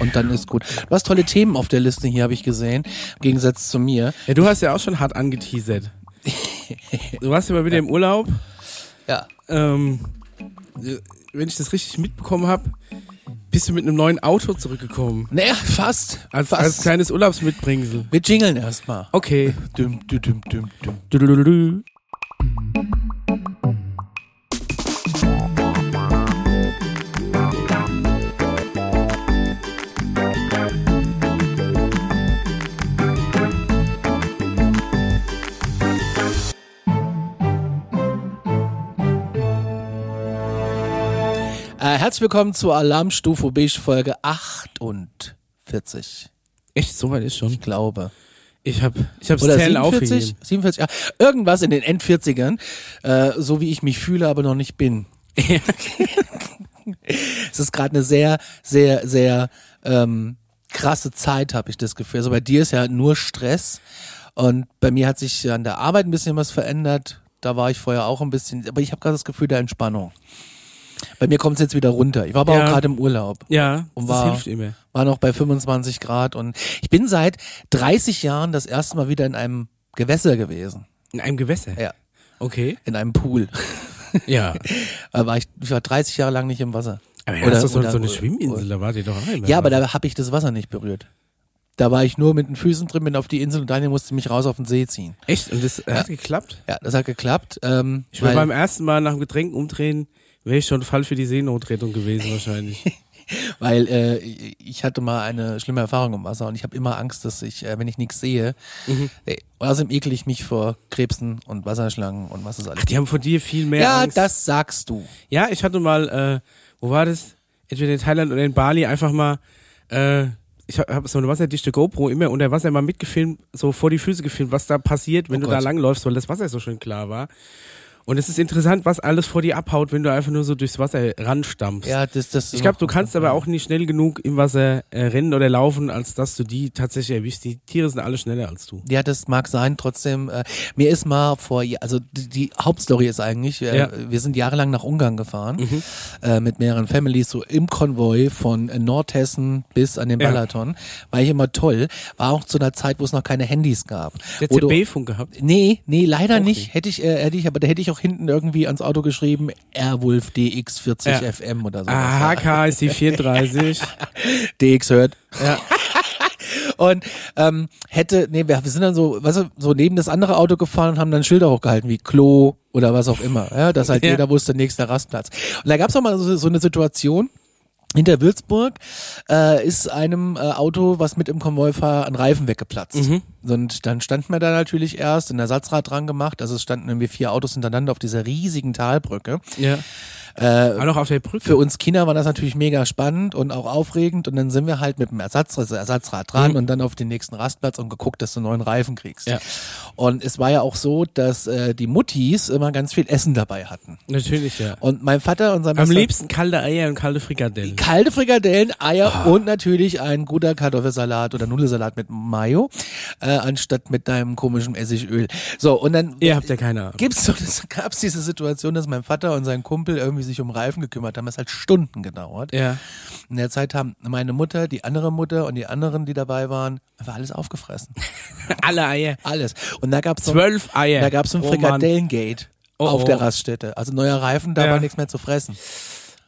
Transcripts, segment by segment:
und dann ist gut. Du hast tolle Themen auf der Liste hier, habe ich gesehen, im Gegensatz zu mir. Ja, du hast ja auch schon hart angeteasert. Du warst ja mal wieder im Urlaub. Ja. Ähm, wenn ich das richtig mitbekommen habe, bist du mit einem neuen Auto zurückgekommen. Naja, fast. Als, fast. als kleines Urlaubsmitbringsel. Wir jingeln erstmal. Okay. Düm, düm, düm, düm, düm. Herzlich willkommen zur Alarmstufe Beige Folge 48. Echt, so weit ist schon. Ich glaube. Ich habe ich hab's Oder Zählen 47? aufgegeben. 47, ja. Irgendwas in den End-40ern, äh, so wie ich mich fühle, aber noch nicht bin. es ist gerade eine sehr, sehr, sehr ähm, krasse Zeit, habe ich das Gefühl. Also bei dir ist ja nur Stress und bei mir hat sich an der Arbeit ein bisschen was verändert. Da war ich vorher auch ein bisschen, aber ich habe gerade das Gefühl der Entspannung. Bei mir kommt es jetzt wieder runter. Ich war aber Ja. auch gerade im Urlaub. Ja, Und das war- hilft immer. War noch bei 25 Grad und ich bin seit 30 Jahren das erste Mal wieder in einem Gewässer gewesen. In einem Gewässer. Ja. Okay. In einem Pool. Ja. War ich, ich war 30 Jahre lang nicht im Wasser. Aber ja, Oder- das ist doch so, eine Schwimminsel, da wart ihr doch immer. Ja, aber da habe ich das Wasser nicht berührt. Da war ich nur mit den Füßen drin, bin auf die Insel und Daniel musste mich raus auf den See ziehen. Echt? Und das hat geklappt? Ja, das hat geklappt. Ähm, Ich war beim ersten Mal nach dem Getränk umdrehen, wäre ich schon Fall für die Seenotrettung gewesen wahrscheinlich. weil äh, ich hatte mal eine schlimme Erfahrung im Wasser und ich habe immer Angst, dass ich, äh, wenn ich nichts sehe, Mhm. äh, außerdem ekel ich mich vor Krebsen und Wasserschlangen und was ist alles. Ach, die haben von dir viel mehr ja, Angst. das sagst du. Ja, ich hatte mal, äh, wo war das? Entweder in Thailand oder in Bali einfach mal, äh, ich habe hab so eine wasserdichte GoPro immer unter Wasser mal mitgefilmt, so vor die Füße gefilmt, was da passiert, wenn Oh du da langläufst, weil das Wasser so schön klar war. Und es ist interessant, was alles vor dir abhaut, wenn du einfach nur so durchs Wasser ranstampfst. Ja, das, das. Ich glaube, du kannst aber auch nicht schnell genug im Wasser äh, rennen oder laufen, als dass du die tatsächlich erwischst. Die Tiere sind alle schneller als du. Ja, das mag sein. Trotzdem, äh, mir ist mal vor, also die, die Hauptstory ist eigentlich, äh, Ja. Mhm. wir sind jahrelang nach Ungarn gefahren äh, mit mehreren Families, so im Konvoi von äh, Nordhessen bis an den Ja. Balaton. War ich immer toll. War auch zu einer Zeit, wo es noch keine Handys gab. Der CB-Funk gehabt. Nee, nee, leider nicht. nicht. Hätte ich, äh, hätte ich, aber da hätte ich auch hinten irgendwie ans Auto geschrieben, Airwolf DX40 Ja. FM oder so. Ah, HK ist die 34. DX hört. ja. Und ähm, hätte, nee, wir, sind dann so, weißt du, so neben das andere Auto gefahren und haben dann Schilder hochgehalten, wie Klo oder was auch immer. Ja, dass halt Ja. jeder wusste, nächster Rastplatz. Und da gab's auch mal so, so eine Situation, hinter Würzburg äh, ist einem äh, Auto, was mit im Konvoi war, ein Reifen weggeplatzt. Mhm. Und dann standen wir da natürlich erst, ein Ersatzrad dran gemacht, also es standen irgendwie vier Autos hintereinander auf dieser riesigen Talbrücke. ja. Äh, Auch auf der Brücke. für uns Kinder war das natürlich mega spannend und auch aufregend und dann sind wir halt mit dem Ersatz, also Ersatzrad dran Mhm. und dann auf den nächsten Rastplatz und geguckt, dass du neuen Reifen kriegst. Ja. Und es war ja auch so, dass äh, die Muttis immer ganz viel Essen dabei hatten. Natürlich, ja. Und mein Vater und sein Am bester- liebsten kalte Eier und kalte Frikadellen. kalte Frikadellen, Eier Oh. und natürlich ein guter Kartoffelsalat oder Nudelsalat mit Mayo, äh, anstatt mit deinem komischen Essigöl. So, und dann Ihr habt ja keine Ahnung. gibt's so, gab's diese Situation, dass mein Vater und sein Kumpel irgendwie sich um Reifen gekümmert haben. Das hat Stunden gedauert. Ja. In der Zeit haben meine Mutter, die andere Mutter und die anderen, die dabei waren, einfach alles aufgefressen. Alle Eier. Alles. Und da gab's so, Zwölf Eier. da gab's so ein Oh. Frikadellengate Oh, auf oh. der Raststätte. Also neuer Reifen, da Ja. war nichts mehr zu fressen.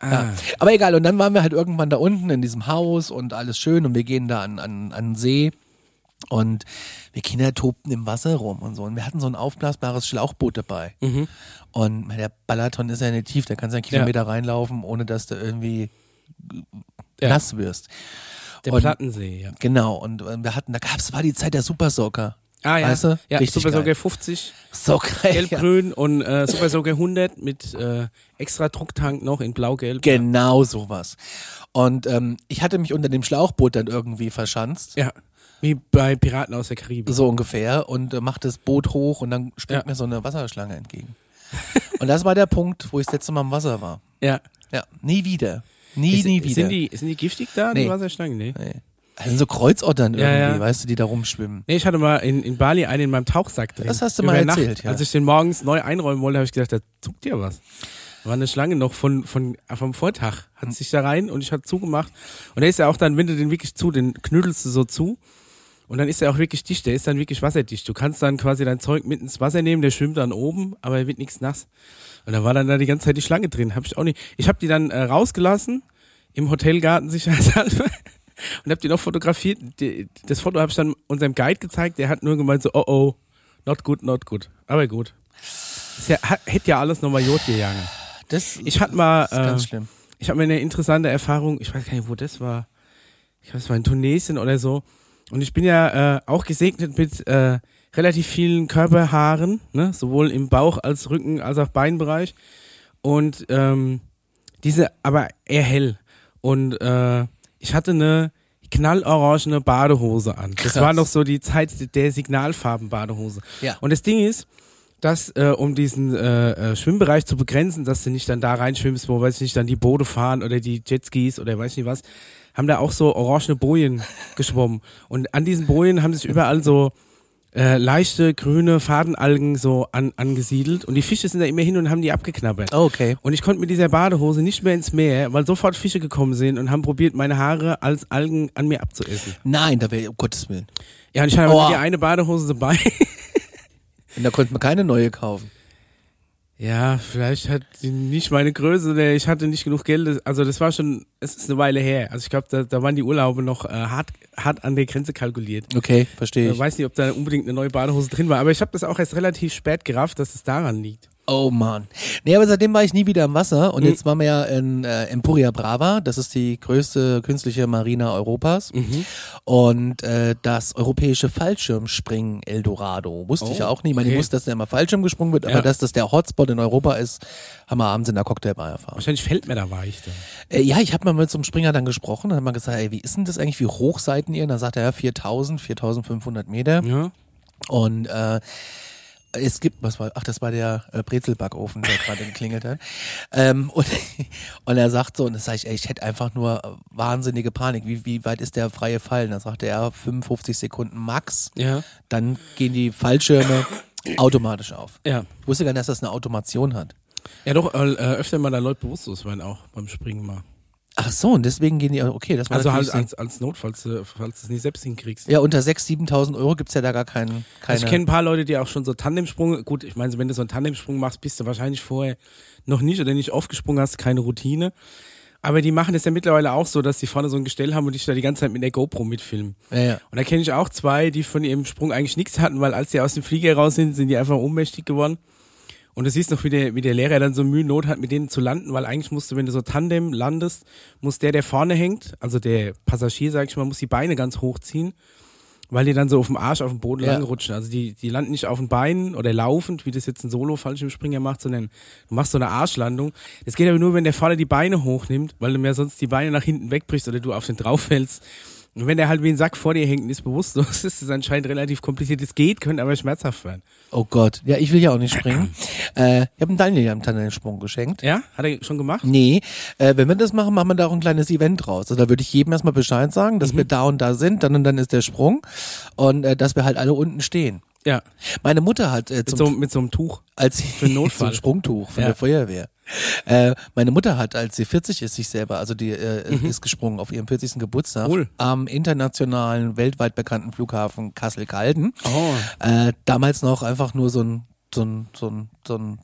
Ah. Ja. Aber egal, und dann waren wir halt irgendwann da unten in diesem Haus und alles schön und wir gehen da an, an, an den See und wir Kinder tobten im Wasser rum und so. Und wir hatten so ein aufblasbares Schlauchboot dabei. Mhm. Und der Balaton ist ja nicht tief, da kannst du einen Kilometer reinlaufen, ohne dass du irgendwie Ja. nass wirst. Der Und- Plattensee, ja. Genau, und äh, wir hatten, da gab's, war die Zeit der Super Soaker. Ah, ja. Weißt du? Ja, Richtig Super. Soaker 50, So geil. Ja. gelb-grün und äh, Super Soaker 100 mit äh, extra Drucktank noch in blau-gelb. Genau sowas. Und ähm, ich hatte mich unter dem Schlauchboot dann irgendwie verschanzt. Ja. Wie bei Piraten aus der Karibik. so ungefähr und äh, macht das Boot hoch und dann springt Ja. mir so eine Wasserschlange entgegen. und das war der Punkt, wo ich das letzte Mal im Wasser war. Ja. Ja, nie wieder. Nie, Ist- nie wieder. Sind die, sind die giftig da, Nee. die Wasserschlangen? Nee. nee. Das sind so Kreuzottern Ja, irgendwie, ja. weißt du, die da rumschwimmen. Nee, ich hatte mal in, in Bali einen in meinem Tauchsack drin. Das hast du Über mal Nacht. erzählt, ja. Als ich den morgens neu einräumen wollte, habe ich gedacht, da zuckt dir was. War eine Schlange noch von, von, vom Vortag. Hat sich da rein und ich hatte zugemacht. Und der ist ja auch dann, wenn du den wirklich zu, den knüdelst du so zu. Und dann ist er auch wirklich dicht, der ist dann wirklich wasserdicht. Du kannst dann quasi dein Zeug mit ins Wasser nehmen, der schwimmt dann oben, aber er wird nichts nass. Und da war dann da die ganze Zeit die Schlange drin. Hab ich auch nicht. Ich habe die dann äh, rausgelassen im Hotelgarten sicherheitshalber und habe die noch fotografiert. Die, das Foto habe ich dann unserem Guide gezeigt. Der hat nur gemeint so, oh oh, not good, not good. Aber gut. Ja, hätte ja alles nochmal Jod gegangen. Das Ich hatte mal, ist ganz äh, schlimm. ich habe mir eine interessante Erfahrung, ich weiß gar nicht, wo das war. Ich glaube, es war in Tunesien oder so. Und ich bin ja äh, auch gesegnet mit äh, relativ vielen Körperhaaren, ne? sowohl im Bauch als Rücken als auch Beinbereich. Und ähm, diese, aber eher hell. Und äh, ich hatte eine knallorangene Badehose an. Krass. Das war noch so die Zeit der Signalfarben-Badehose. Ja. Und das Ding ist, dass äh, um diesen äh, äh, Schwimmbereich zu begrenzen, dass du nicht dann da reinschwimmst, wo weiß ich nicht, dann die Boote fahren oder die Jetskis oder weiß ich nicht was, haben da auch so orangene Bojen geschwommen. Und an diesen Bojen haben sich überall so äh, leichte grüne Fadenalgen so an, angesiedelt und die Fische sind da immer hin und haben die abgeknabbert. Oh, okay. Und ich konnte mit dieser Badehose nicht mehr ins Meer, weil sofort Fische gekommen sind und haben probiert, meine Haare als Algen an mir abzuessen. Nein, da wäre, um Gottes Willen. Ja, und ich hatte nur die eine Badehose dabei. Und da konnte man keine neue kaufen. Ja, vielleicht hat die nicht meine Größe, oder ich hatte nicht genug Geld. Also das war schon, es ist eine Weile her. Also ich glaube, da, da waren die Urlaube noch äh, hart, hart an der Grenze kalkuliert. Okay, verstehe Ich ich. weiß nicht, ob da unbedingt eine neue Badehose drin war, aber ich habe das auch erst relativ spät gerafft, dass es daran liegt. Oh Mann. Nee, aber seitdem war ich nie wieder im Wasser Mhm. und jetzt waren wir ja in äh, Empuria Brava, das ist die größte künstliche Marina Europas Mhm. und äh, das europäische Fallschirmspringen Eldorado. Wusste ich Oh, ja auch nie, ich meine, ich okay. wusste, dass da immer Fallschirm gesprungen wird, Ja. aber dass das der Hotspot in Europa ist, haben wir abends in der Cocktailbar erfahren. Wahrscheinlich fällt mir da weich. Dann. Äh, ja, ich habe mal mit so einem Springer dann gesprochen, dann hat man gesagt, ey, wie ist denn das eigentlich, wie hoch seid ihr? Und dann sagt er, ja, 4000, 4500 Meter. Ja. Und äh, es gibt, was war, ach, das war der äh, Brezelbackofen, der gerade geklingelt hat. Ähm, und, und er sagt so, und das sage ich, ey, ich hätte einfach nur wahnsinnige Panik. Wie, wie weit ist der freie Fall? Und dann sagte er, 55 Sekunden max. Ja. Dann gehen die Fallschirme automatisch auf. Ja. Ich wusste gar nicht, dass das eine Automation hat. Ja, doch, äh, öfter mal da Leute bewusstlos werden auch beim Springen mal. Ach so, und deswegen gehen die, okay, das war Also halt als, als Not, falls du, falls du es nicht selbst hinkriegst. Ja, unter 6.000, 7.000 Euro gibt's ja da gar keinen, keine. Also ich kenne ein paar Leute, die auch schon so Tandemsprung, gut, ich meine, wenn du so einen Tandemsprung machst, bist du wahrscheinlich vorher noch nicht oder nicht oft gesprungen hast, keine Routine. Aber die machen es ja mittlerweile auch so, dass die vorne so ein Gestell haben und dich da die ganze Zeit mit der GoPro mitfilmen. ja, ja. Und da kenne ich auch zwei, die von ihrem Sprung eigentlich nichts hatten, weil als die aus dem Flieger raus sind, sind die einfach ohnmächtig geworden. Und du siehst noch, wie der, wie der Lehrer dann so Mühe Not hat, mit denen zu landen, weil eigentlich musst du, wenn du so Tandem landest, muss der, der vorne hängt, also der Passagier, sag ich mal, muss die Beine ganz hochziehen, weil die dann so auf dem Arsch auf dem Boden Ja. lang rutschen. Also die, die landen nicht auf den Beinen oder laufend, wie das jetzt ein Solo-Fallschirmspringer macht, sondern du machst so eine Arschlandung. Das geht aber nur, wenn der vorne die Beine hochnimmt, weil du mir sonst die Beine nach hinten wegbrichst oder du auf den drauf fällst. Und wenn der halt wie ein Sack vor dir hängt und ist bewusstlos, ist es anscheinend relativ kompliziert. Es geht, könnte aber schmerzhaft werden. Oh Gott. Ja, ich will ja auch nicht springen. äh, ich habe Daniel ja einen Tandemsprung geschenkt. Ja? Hat er schon gemacht? Nee, äh, wenn wir das machen, machen wir da auch ein kleines Event draus. Also da würde ich jedem erstmal Bescheid sagen, dass wir da und da sind, dann und dann ist der Sprung und äh, dass wir halt alle unten stehen. Ja. Meine Mutter hat äh, Mit zum so, mit so einem Tuch. als Für Notfall. so ein Sprungtuch von Ja. der Feuerwehr. Äh, meine Mutter hat, als sie 40 ist, sich selber, also die äh, Mhm. ist gesprungen auf ihrem 40. Geburtstag Cool. am internationalen, weltweit bekannten Flughafen Kassel-Calden. Oh. Äh, damals noch einfach nur so ein, so ein, so ein, so ein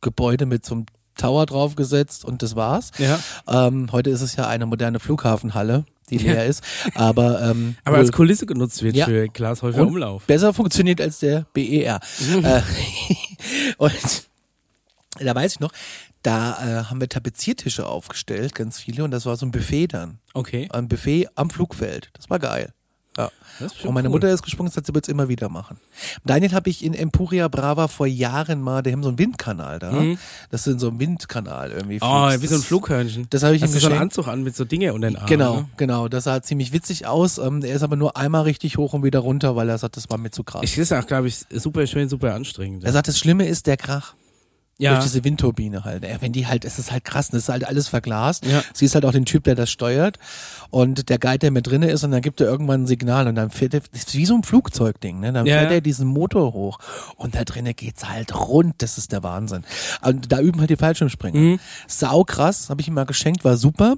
Gebäude mit so einem Tower draufgesetzt und das war's. Ja. Ähm, heute ist es ja eine moderne Flughafenhalle, die Ja. leer ist, aber ähm, Aber als Kulisse genutzt wird Ja. für Glashäufer Umlauf. besser funktioniert als der BER. äh, und da weiß ich noch, da äh, haben wir Tapeziertische aufgestellt, ganz viele, und das war so ein Buffet dann. Okay. Ein Buffet am Flugfeld. Das war geil. Ja. Das ist schon Und meine cool. Mutter ist gesprungen, das wird es immer wieder machen. Daniel habe ich in Empuria Brava vor Jahren mal, die haben so einen Windkanal da. Das ist so ein Windkanal irgendwie. Mhm. Oh, wie so ein Flughörnchen. Das habe ich ihm Hast du so einen. Anzug an mit so Dinge unter den Armen. Genau, Ne? genau. Das sah ziemlich witzig aus. Ähm, er ist aber nur einmal richtig hoch und wieder runter, weil er sagt, das war mir zu krass. Ich ist auch, glaube ich, super schön, super anstrengend. er sagt, das Schlimme ist der Krach. Ja. Durch diese Windturbine halt. Ja, wenn die halt, es ist halt krass, das ist halt alles verglast. Ja. Siehst halt auch den Typ, der das steuert und der Guide, der mit drinne ist und dann gibt er irgendwann ein Signal und dann fährt er, das ist wie so ein Flugzeugding, ne? Dann Ja, fährt er diesen Motor hoch und da drinnen geht's halt rund, das ist der Wahnsinn. Und da üben halt die Fallschirmspringer. Mhm. Sau krass, habe ich ihm mal geschenkt, war super.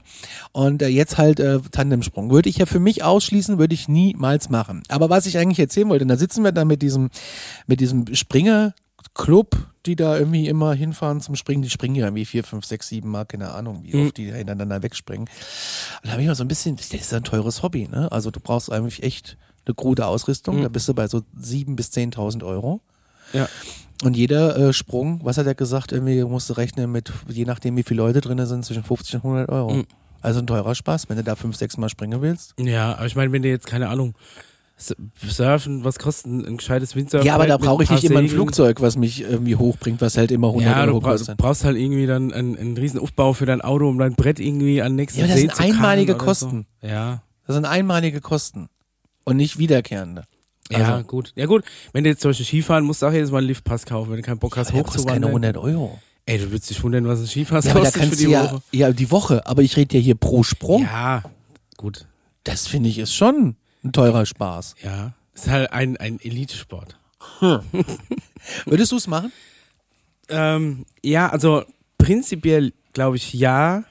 Und äh, jetzt halt äh, Tandemsprung. Würde ich ja für mich ausschließen, würde ich niemals machen. Aber was ich eigentlich erzählen wollte, da sitzen wir dann mit diesem, mit diesem Springer Club, die da irgendwie immer hinfahren zum Springen, die springen ja irgendwie vier, fünf, sechs, sieben Mal, keine Ahnung, wie Mhm. oft die hintereinander wegspringen. Da habe ich mal so ein bisschen, das ist ein teures Hobby, ne? Also du brauchst eigentlich echt eine krude Ausrüstung, Mhm. da bist du bei so sieben bis zehntausend Euro. Ja. Und jeder äh, Sprung, was hat er gesagt, irgendwie musst du rechnen mit, je nachdem wie viele Leute drin sind, zwischen 50 und 100 Euro. Mhm. Also ein teurer Spaß, wenn du da fünf, sechs Mal springen willst. Ja, aber ich meine, wenn du jetzt, keine Ahnung, Surfen, was kostet ein, gescheites Windsurfen? Ja, aber da brauche ich nicht immer ein Flugzeug. Was mich irgendwie hochbringt, was halt immer 100 Ja, du, Euro bra du kostet. brauchst halt irgendwie dann einen, einen riesen Aufbau für dein Auto, um dein Brett irgendwie an nächsten Ja, das See sind einmalige Kosten. So. Ja. Das sind einmalige Kosten und nicht wiederkehrende. Ja, Also- gut. Ja, gut. Wenn du jetzt zum Beispiel Skifahren musst, du auch jedes Mal einen Liftpass kaufen, wenn du keinen Bock hast, Der kostet keine hochzuwandern. 100 Euro. Ey, du würdest dich wundern, was ein Skipass Ja, kostet für die du ja, Woche. ja, die Woche, aber ich rede ja hier pro Sprung. Ja, gut. Das finde ich ist schon ein teurer Spaß. Ja. Ist halt ein, ein Elitesport. Würdest du es machen? Ähm, ja, also prinzipiell glaube ich ja.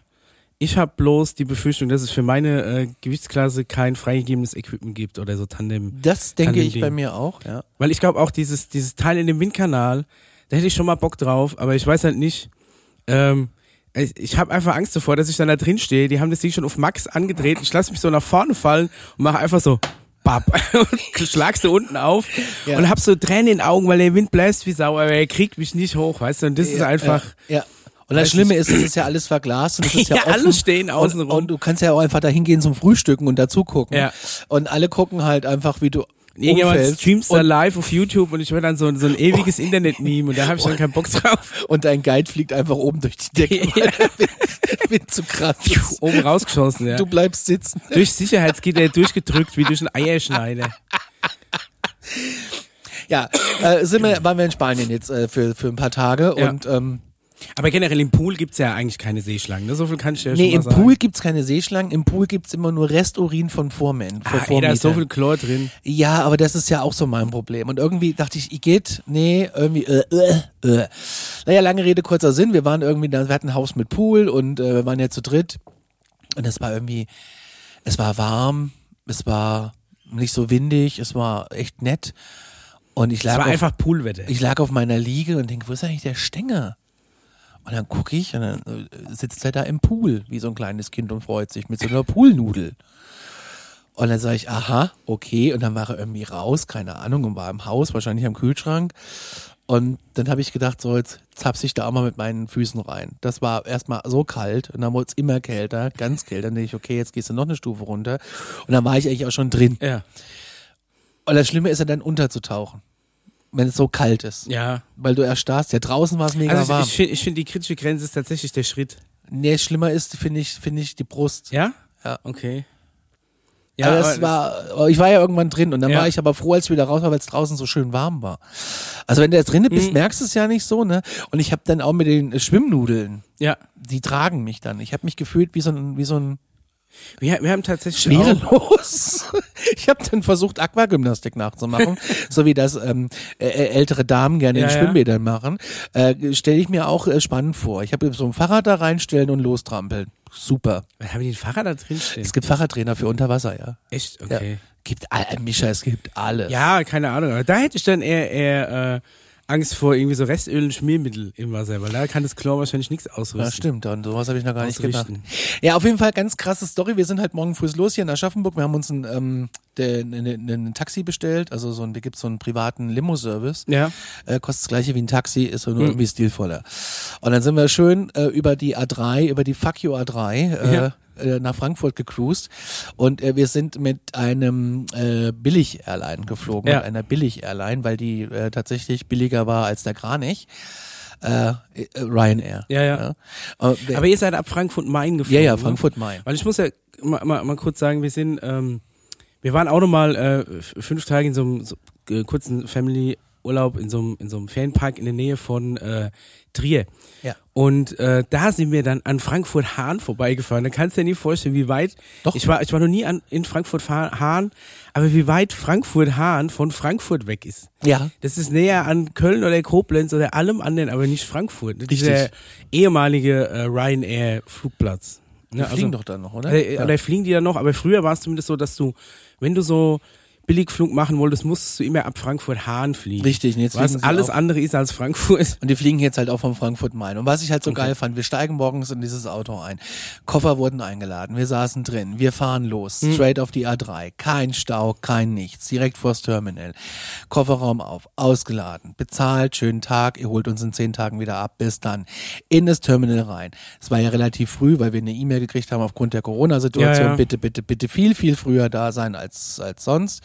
Ich habe bloß die Befürchtung, dass es für meine äh, Gewichtsklasse kein freigegebenes Equipment gibt oder so Tandem. Das denke ich Tandem-Ding. bei mir auch, ja. Weil ich glaube auch dieses, dieses Teil in dem Windkanal, da hätte ich schon mal Bock drauf, aber ich weiß halt nicht. Ähm, ich ich habe einfach Angst davor, dass ich dann da drin stehe. Die haben das Ding schon auf Max angedreht. Ich lasse mich so nach vorne fallen und mache einfach so bap und schlag so unten auf Ja. und hab so Tränen in den Augen, weil der Wind bläst wie Sau, aber er kriegt mich nicht hoch, weißt du? Und das ist ja, einfach. Ja. ja. Und das Schlimme ist, es ist ja alles verglast und es ist ja, Ja, offen. stehen und, außenrum. und du kannst ja auch einfach da hingehen zum Frühstücken und dazu gucken. Ja. Und alle gucken halt einfach, wie du Irgendjemand umfällst. streamst da live auf YouTube und ich werde dann so, so ein ewiges Internet-Meme und da habe ich dann keinen Bock drauf. und dein Guide fliegt einfach oben durch die Decke, Wind, Wind zu krass. Oben rausgeschossen, ja. Du bleibst sitzen. Durch Sicherheitsgitter durchgedrückt, wie durch einen Eierschneider. Ja, äh, sind wir, waren wir in Spanien jetzt äh, für, für ein paar Tage Ja. und ähm, Aber generell im Pool gibt's ja eigentlich keine Seeschlangen. Ne? So viel kann ich dir nee, schon im mal sagen. Pool gibt's keine Seeschlangen, im Pool gibt's immer nur Resturin von Vormen, Ah, ey, da ist so viel Chlor drin. Ja, aber das ist ja auch so mein Problem. Und irgendwie dachte ich, Igitt, nee, irgendwie, äh, äh, äh. Naja, lange Rede, kurzer Sinn. Wir waren irgendwie, wir hatten ein Haus mit Pool und äh, wir waren ja zu dritt. Und es war irgendwie, es war warm, es war nicht so windig, es war echt nett. Und ich Es lag, war auf, einfach Poolwetter. ich lag auf meiner Liege und denke, wo ist eigentlich der Stenger? Und dann gucke ich und dann äh, sitzt er da im Pool, wie so ein kleines Kind und freut sich mit so einer Poolnudel. Und dann sage ich, aha, okay. Und dann war er irgendwie raus, keine Ahnung, und war im Haus, wahrscheinlich am Kühlschrank. Und dann habe ich gedacht, so, jetzt zapse ich da auch mal mit meinen Füßen rein. Das war erstmal so kalt und dann wurde es immer kälter, ganz kalt. Dann denke ich, okay, jetzt gehst du noch eine Stufe runter. Und dann war ich eigentlich auch schon drin. ja. Und das Schlimme ist ja dann unterzutauchen, wenn es so kalt ist. Ja. Weil du erstarrst. Ja, draußen war es mega Also warm. ich, ich finde, ich find, die kritische Grenze ist tatsächlich der Schritt. nee, schlimmer ist, finde ich, finde ich, die Brust. Ja? Ja. Okay. Ja, aber es war, ich war ja irgendwann drin und dann Ja. war ich aber froh, als ich wieder raus war, weil es draußen so schön warm war. Also wenn du jetzt drinnen Mhm. bist, merkst du es ja nicht so, ne? Und ich habe dann auch mit den Schwimmnudeln, Ja. die tragen mich dann. Ich habe mich gefühlt wie so ein, wie so ein Wir, wir haben tatsächlich schwerelos. Ich habe dann versucht, Aquagymnastik nachzumachen, so wie das ähm, äh, äh, ältere Damen gerne Ja, in ja. Schwimmbädern machen. Äh, Stelle ich mir auch äh, spannend vor. Ich habe so ein Fahrrad da reinstellen und lostrampeln. Super. Haben die den Fahrrad da drin stehen. Es gibt Fahrradtrainer für Unterwasser, ja. Echt? ja. Okay. Gibt all, Mischa, es gibt alles. Ja, keine Ahnung. Da hätte ich dann eher, eher äh, Angst vor irgendwie so Restöl und Schmiermittel im Wasser, weil da kann das Chlor wahrscheinlich nichts ausrüsten. Ja, stimmt. Und sowas habe ich noch gar nicht gedacht. Ausrichten. Ja, auf jeden Fall ganz krasse Story. Wir sind halt morgen früh los hier in Aschaffenburg. Wir haben uns ein, ähm, den, den, den Taxi bestellt. Also so ein, da gibt's so einen privaten Limo-Service. Ja. Äh, kostet das gleiche wie ein Taxi, ist nur Mhm. irgendwie stilvoller. Und dann sind wir schön äh, über die A3, über die Fuck You A3 äh, Ja. Äh, nach Frankfurt gecruised. Und äh, wir sind mit einem äh, Billig-Airline geflogen. Ja. Mit einer Billig-Airline, weil die äh, tatsächlich billiger war als der Kranich. Äh, äh, Ryanair. Ja, ja. Aber, wer- Aber ihr seid ab Frankfurt-Main ja, geflogen. ja, ne? Frankfurt-Main. Weil ich muss ja mal, mal, mal kurz sagen, wir sind, ähm, wir waren auch nochmal äh, fünf Tage in so einem so, äh, kurzen Family Urlaub in so einem, in so einem Ferienpark in der Nähe von äh, Trier. Ja. Und äh, da sind wir dann an Frankfurt-Hahn vorbeigefahren. Da kannst du dir nicht vorstellen, wie weit. Doch. Ich war, ich war noch nie an, in Frankfurt-Hahn, aber wie weit Frankfurt-Hahn von Frankfurt weg ist. Ja. Das ist näher an Köln oder Koblenz oder allem anderen, aber nicht Frankfurt. Das ist der ehemalige äh, Ryanair-Flugplatz. Die Ne, fliegen doch dann noch, oder? äh, ja. Oder fliegen die dann noch, aber früher war es zumindest so, dass du, wenn du so Billigflug machen wolltest, musstest du immer ab Frankfurt-Hahn fliegen. Richtig, jetzt Was alles andere ist als Frankfurt. Und die fliegen jetzt halt auch vom Frankfurt Main. Und was ich halt so geil fand, wir steigen morgens in dieses Auto ein. Koffer wurden eingeladen, wir saßen drin, wir fahren los, straight auf die A3. Kein Stau, kein nichts, direkt vors Terminal. Kofferraum auf, ausgeladen, bezahlt, schönen Tag, ihr holt uns in zehn Tagen wieder ab, bis dann. In das Terminal rein. Es war ja relativ früh, weil wir eine E-Mail gekriegt haben aufgrund der Corona-Situation. Ja, ja. Bitte, bitte, bitte viel, viel früher da sein als, als sonst.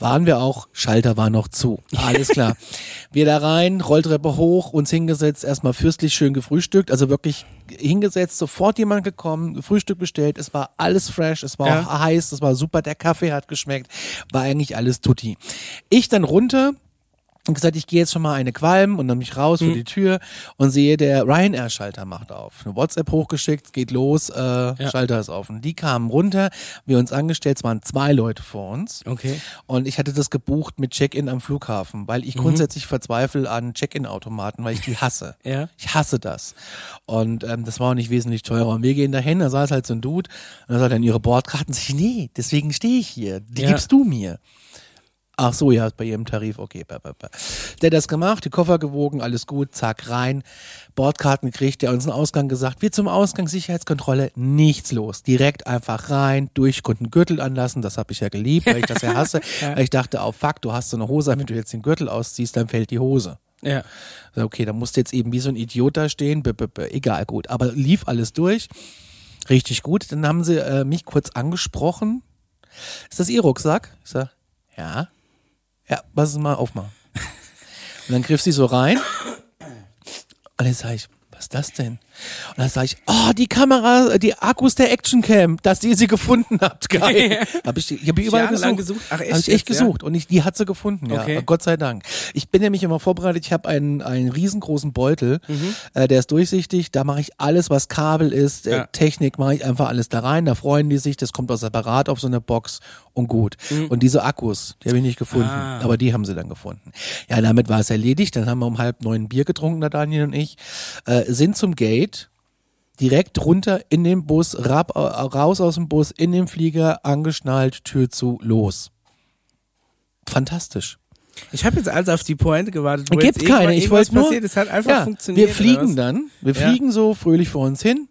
Waren wir auch, Schalter war noch zu. Alles klar. wir da rein, Rolltreppe hoch, uns hingesetzt, erstmal fürstlich schön gefrühstückt, also wirklich hingesetzt, sofort jemand gekommen, Frühstück bestellt, es war alles fresh, es war Ja. auch heiß, es war super, der Kaffee hat geschmeckt, war eigentlich alles tutti. Ich dann runter, und gesagt, ich gehe jetzt schon mal eine qualmen und dann mich raus Hm. vor die Tür und sehe, der Ryanair-Schalter macht auf. Eine WhatsApp hochgeschickt, geht los, äh, Schalter ist offen. Die kamen runter, wir uns angestellt, es waren zwei Leute vor uns. Okay. Und ich hatte das gebucht mit Check-in am Flughafen, weil Mhm. ich grundsätzlich verzweifle an Check-in-Automaten, weil ich die hasse. Ja. Ich hasse das. Und ähm, das war auch nicht wesentlich teurer. Und wir gehen dahin, da saß halt so ein Dude und er sagt dann ihre Bordkarten. Sag ich, nee, deswegen stehe ich hier. Die Ja. gibst du mir. Ach so, ja, bei ihrem Tarif, okay. Ba, ba, ba. Der hat das gemacht, die Koffer gewogen, alles gut, zack, rein. Bordkarten gekriegt, der uns einen Ausgang gesagt. Wir zum Ausgang, Sicherheitskontrolle, nichts los. Direkt einfach rein, durch, einen Gürtel anlassen, das habe ich ja geliebt, weil ich das ja hasse. Weil ich dachte, oh fuck, du hast so eine Hose, wenn du jetzt den Gürtel ausziehst, dann fällt die Hose. Ja. Okay, dann musst du jetzt eben wie so ein Idiot da stehen. B -b -b egal, gut. Aber lief alles durch. Richtig gut. Dann haben sie äh, mich kurz angesprochen. Ist das Ihr Rucksack? Ich sag, ja. Ja, lass es mal aufmachen. Und dann griff sie so rein. Und dann sag ich, was ist das denn? Und dann sage ich, oh, die Kamera, die Akkus der Actioncam, dass ihr sie gefunden habt. Geil. hab ich, ich habe überall Jahrelang gesucht. gesucht? Ach, echt Hab ich echt jetzt, ja? gesucht. Und ich, die hat sie gefunden, ja. Okay. Gott sei Dank. Ich bin nämlich immer vorbereitet, ich habe einen, einen riesengroßen Beutel, Mhm. äh, der ist durchsichtig, da mache ich alles, was Kabel ist, äh, Ja. Technik, mache ich einfach alles da rein, da freuen die sich, das kommt auch separat auf so eine Box und gut. Und diese Akkus, die habe ich nicht gefunden, Mhm. Ah. aber die haben sie dann gefunden. Ja, damit war es erledigt, dann haben wir um halb neun Bier getrunken, der Daniel und ich, äh, sind zum Gate, direkt runter in den Bus, rab, äh, raus aus dem Bus, in den Flieger, angeschnallt, Tür zu, los. Fantastisch. Ich habe jetzt also auf die Pointe gewartet. Wo Gibt keine. Ich wollte nur. passiert. Es hat einfach ja, funktioniert. Wir fliegen dann. Wir Ja. fliegen so fröhlich vor uns hin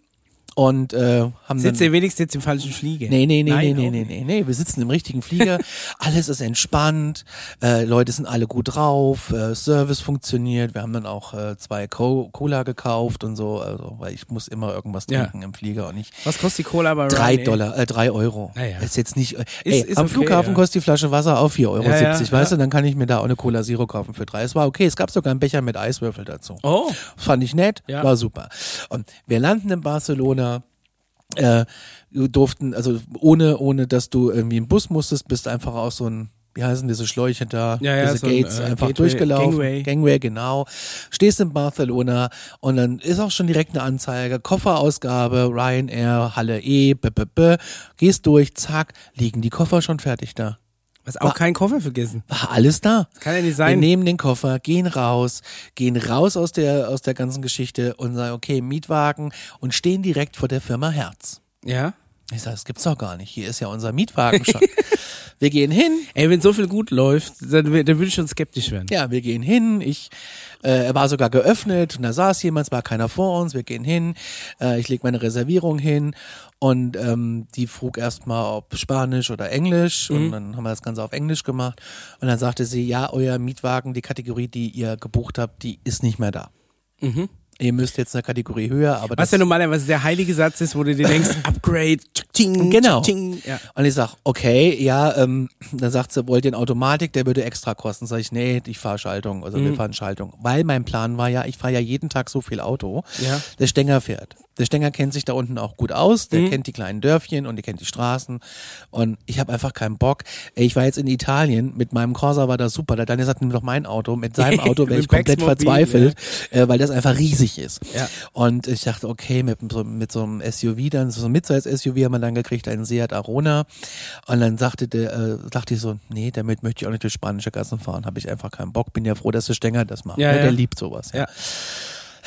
und äh, haben. Sitzt ihr wenigstens jetzt im falschen Flieger? Nee, nee, nee, Nein, nee, nee, nee, nee, nee. Wir sitzen im richtigen Flieger. Alles ist entspannt. Äh, Leute sind alle gut drauf. Äh, Service funktioniert. Wir haben dann auch äh, zwei Co Cola gekauft und so, also, weil ich muss immer irgendwas Ja. trinken im Flieger und nicht Was kostet die Cola bei drei? Dollar, äh, drei Euro. Ah, ja. Ist jetzt nicht, äh, ey, ist am okay, Flughafen ja. kostet die Flasche Wasser auch 4,70 Euro, Ja, ja, weißt ja. du, dann kann ich mir da auch eine Cola Zero kaufen für drei. Es war okay, es gab sogar einen Becher mit Eiswürfel dazu. Oh, Fand ich nett, Ja. war super. Und wir landen in Barcelona, äh, durften, also ohne, ohne dass du irgendwie im Bus musstest, bist einfach aus so ein, wie heißen diese Schläuche da, Ja, ja, diese so ein, Gates äh, einfach Gateway- durchgelaufen. Gangway. Gangway, genau. Stehst in Barcelona und dann ist auch schon direkt eine Anzeige, Kofferausgabe, Ryanair, Halle E, b, b, b. gehst durch, zack, liegen die Koffer schon fertig da. Hast auch keinen Koffer vergessen. War alles da. Kann ja nicht Wir sein. nehmen den Koffer, gehen raus, gehen raus aus der, aus der ganzen Geschichte und sagen, okay, Mietwagen und stehen direkt vor der Firma Herz. Ja. Ich sage, das gibt's doch gar nicht. Hier ist ja unser Mietwagen schon. wir gehen hin. Ey, wenn so viel gut läuft, dann, dann würde ich schon skeptisch werden. Ja, wir gehen hin. Ich, äh, er war sogar geöffnet und da saß jemand, es war keiner vor uns. Wir gehen hin. Äh, ich lege meine Reservierung hin und ähm, die frug erstmal, ob Spanisch oder Englisch und dann haben wir das Ganze auf Englisch gemacht und dann sagte sie, ja, euer Mietwagen, die Kategorie, die ihr gebucht habt, die ist nicht mehr da. Ihr müsst jetzt eine Kategorie höher, aber Was ja normalerweise der heilige Satz ist, wo du dir denkst, Upgrade, tschuk, Ching, Genau. Ching, ja. Und ich sag, okay, ja, ähm, dann sagt sie, wollt ihr eine Automatik, der würde extra kosten. Sag ich, nee, ich fahr Schaltung, also Mhm. wir fahren Schaltung. Weil mein Plan war ja, ich fahre ja jeden Tag so viel Auto. Ja. Der Stenger fährt. Der Stenger kennt sich da unten auch gut aus, der Mhm. kennt die kleinen Dörfchen und der kennt die Straßen. Und ich habe einfach keinen Bock. Ey, Ich war jetzt in Italien, mit meinem Corsa war das super. Da dann sagt, nimm doch mein Auto. Mit seinem Auto wäre ich komplett Paxmobil, verzweifelt, äh, weil das einfach riesig ist. Ja. Und ich dachte, okay, mit, so, mit so einem SUV, dann so ein Midsize-SUV haben wir dann gekriegt, einen Seat Arona. Und dann sagte der, äh, dachte ich so, nee, damit möchte ich auch nicht durch spanische Gassen fahren, habe ich einfach keinen Bock. Bin ja froh, dass der Stenger das macht. Ja, ne? ja. Der liebt sowas. Ja.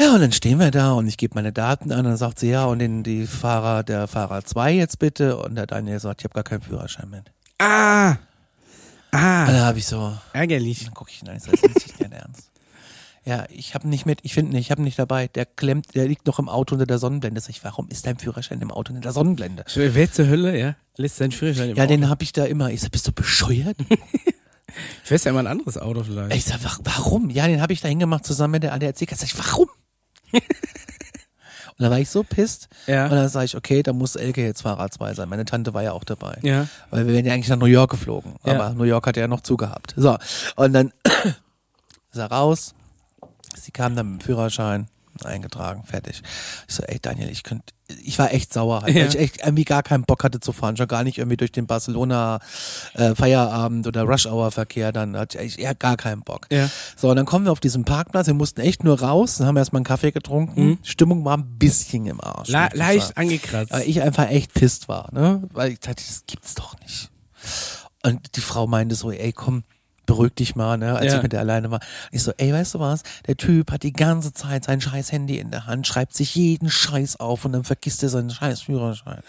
Ja, und dann stehen wir da und ich gebe meine Daten an und dann sagt sie, ja, und den, die Fahrer, der Fahrer 2 jetzt bitte. Und der Daniel sagt, ich habe gar keinen Führerschein mehr. Ah. Und Ah. dann habe ich so, Ärgerlich. dann gucke ich ihn an, ich sage, das ist nicht dein Ernst. Ja, ich habe nicht mit, ich finde nicht, ich habe nicht dabei. Der klemmt, der liegt noch im Auto unter der Sonnenblende. Sag ich, warum ist dein Führerschein im Auto unter der Sonnenblende? Wer zur Hölle, ja? Lässt seinen Führerschein im Ja, Auto. den habe ich da immer. Ich sag, bist du bescheuert? Fährst ja mal ein anderes Auto vielleicht. Ich sag, wa- warum? Ja, den habe ich da hingemacht zusammen mit der ADAC. Sag ich, warum? und da war ich so pisst. Ja. Und dann sage ich, okay, da muss Elke jetzt 2 sein. Meine Tante war ja auch dabei. Ja. Weil wir wären ja eigentlich nach New York geflogen. Ja. Aber New York hat ja noch zugehabt. So. Und dann ist er raus. Sie kam dann mit dem Führerschein eingetragen, fertig. Ich so, ey Daniel, ich könnte, ich war echt sauer halt, Ja. weil ich echt irgendwie gar keinen Bock hatte zu fahren, schon gar nicht irgendwie durch den Barcelona äh, Feierabend oder Rush Hour Verkehr, dann hatte ich eher gar keinen Bock. Ja. So, und dann kommen wir auf diesen Parkplatz, wir mussten echt nur raus, dann haben wir erstmal einen Kaffee getrunken, Stimmung war ein bisschen im Arsch. Ich leicht angekratzt. Weil ich einfach echt pisst war, ne? Weil ich dachte, das gibt's doch nicht. Und die Frau meinte so, ey, komm, beruhig dich mal, ne, als Ja. ich mit der alleine war. Ich so, ey, weißt du was? Der Typ hat die ganze Zeit sein scheiß Handy in der Hand, schreibt sich jeden Scheiß auf und dann vergisst er seinen scheiß Führerschein.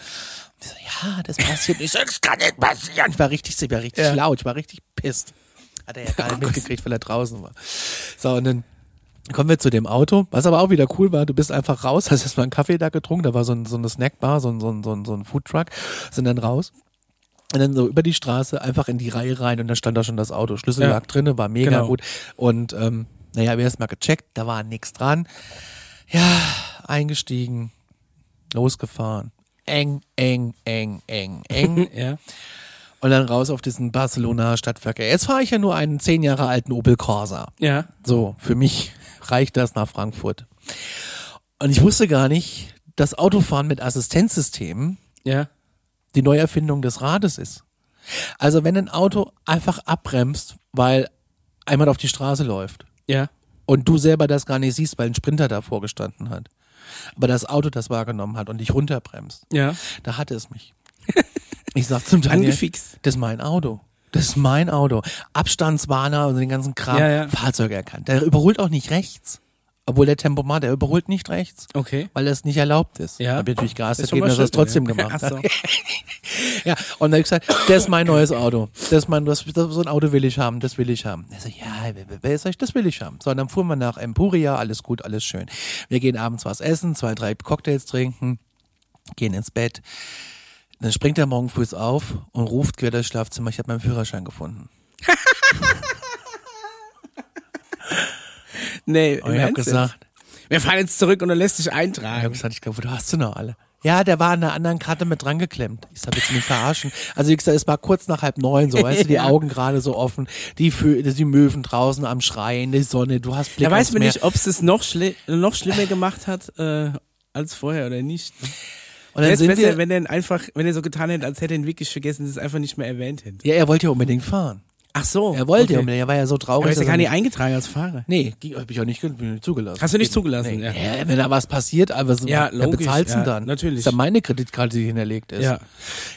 Ich so, ja, das passiert nicht. Das kann nicht passieren. Ich war richtig, ich war richtig Ja. laut, ich war richtig pisst. Hat er ja gar nicht mitgekriegt, weil er draußen war. So, und dann kommen wir zu dem Auto, was aber auch wieder cool war, du bist einfach raus, hast erstmal einen Kaffee da getrunken, da war so, ein, so eine Snackbar, so ein, so ein, so ein, so ein Foodtruck, sind dann raus. Und dann so über die Straße einfach in die Reihe rein und dann stand da schon das Auto. Schlüssel Ja. lag drinne, war mega Genau. gut. Und ähm, naja, wir haben mal gecheckt, da war nichts dran. Ja, eingestiegen, losgefahren. Eng, eng, eng, eng, eng. ja. und dann raus auf diesen Barcelona Stadtverkehr. Jetzt fahre ich ja nur einen zehn Jahre alten Opel Corsa. Ja. So, für mich reicht das nach Frankfurt. Und ich wusste gar nicht, dass Autofahren mit Assistenzsystemen Ja. Die Neuerfindung des Rades ist. Also wenn ein Auto einfach abbremst, weil einmal auf die Straße läuft Ja. und du selber das gar nicht siehst, weil ein Sprinter davor gestanden hat, aber das Auto das wahrgenommen hat und dich runterbremst, Ja. da hatte es mich. Ich sag zum Daniel, Angefixt. das ist mein Auto. Das ist mein Auto. Abstandswarner und den ganzen Kram. Ja, ja. Fahrzeug erkannt. Der überholt auch nicht rechts. Obwohl der Tempomat, der überholt nicht rechts. Okay. Weil das nicht erlaubt ist. Ja. Hab ich natürlich Gas schon gegeben, dass er es trotzdem ja. gemacht Ach hat. Ja, und dann hab ich gesagt, das ist mein neues Auto. Das ist mein, das, das, so ein Auto will ich haben, das will ich haben. Er so, ja, wer, wer- wer ist euch, das will ich haben. So, und dann fuhren wir nach Empuria, alles gut, alles schön. Wir gehen abends was essen, zwei, drei Cocktails trinken, gehen ins Bett. Dann springt er morgen früh auf und ruft quer durchs Schlafzimmer, ich habe meinen Führerschein gefunden. Nee, Und im ich habe jetzt? gesagt, Wir fahren jetzt zurück und dann lässt sich ich habe eintragen. gesagt, ich glaube, du hast sie noch alle. Ja, der war an einer anderen Karte mit dran geklemmt. Ich sag, du mich verarschen? Also wie gesagt, es war kurz nach halb neun, so, weißt du, die. Augen gerade so offen, die, die Möwen draußen am Schreien, die Sonne, du hast Blick Da weiß man nicht, ob es es noch, schli noch schlimmer gemacht hat äh, als vorher oder nicht. Und dann sind besser, wir, wenn er einfach, wenn er so getan hätte, als hätte er ihn wirklich vergessen, es einfach nicht mehr erwähnt hätte. ja, er wollte ja unbedingt fahren. Ach so. Er wollte ja okay. unbedingt, er war ja so Aber traurig. ist er dass gar nicht eingetragen als Fahrer. Nee, hab ich auch nicht, bin ich nicht zugelassen. Hast du nicht zugelassen, Nee. ja. Ja, wenn da was passiert, aber so, Ja, logisch, bezahlt's denn ja, dann? natürlich. Ist ja meine Kreditkarte, die hinterlegt ist. Ja.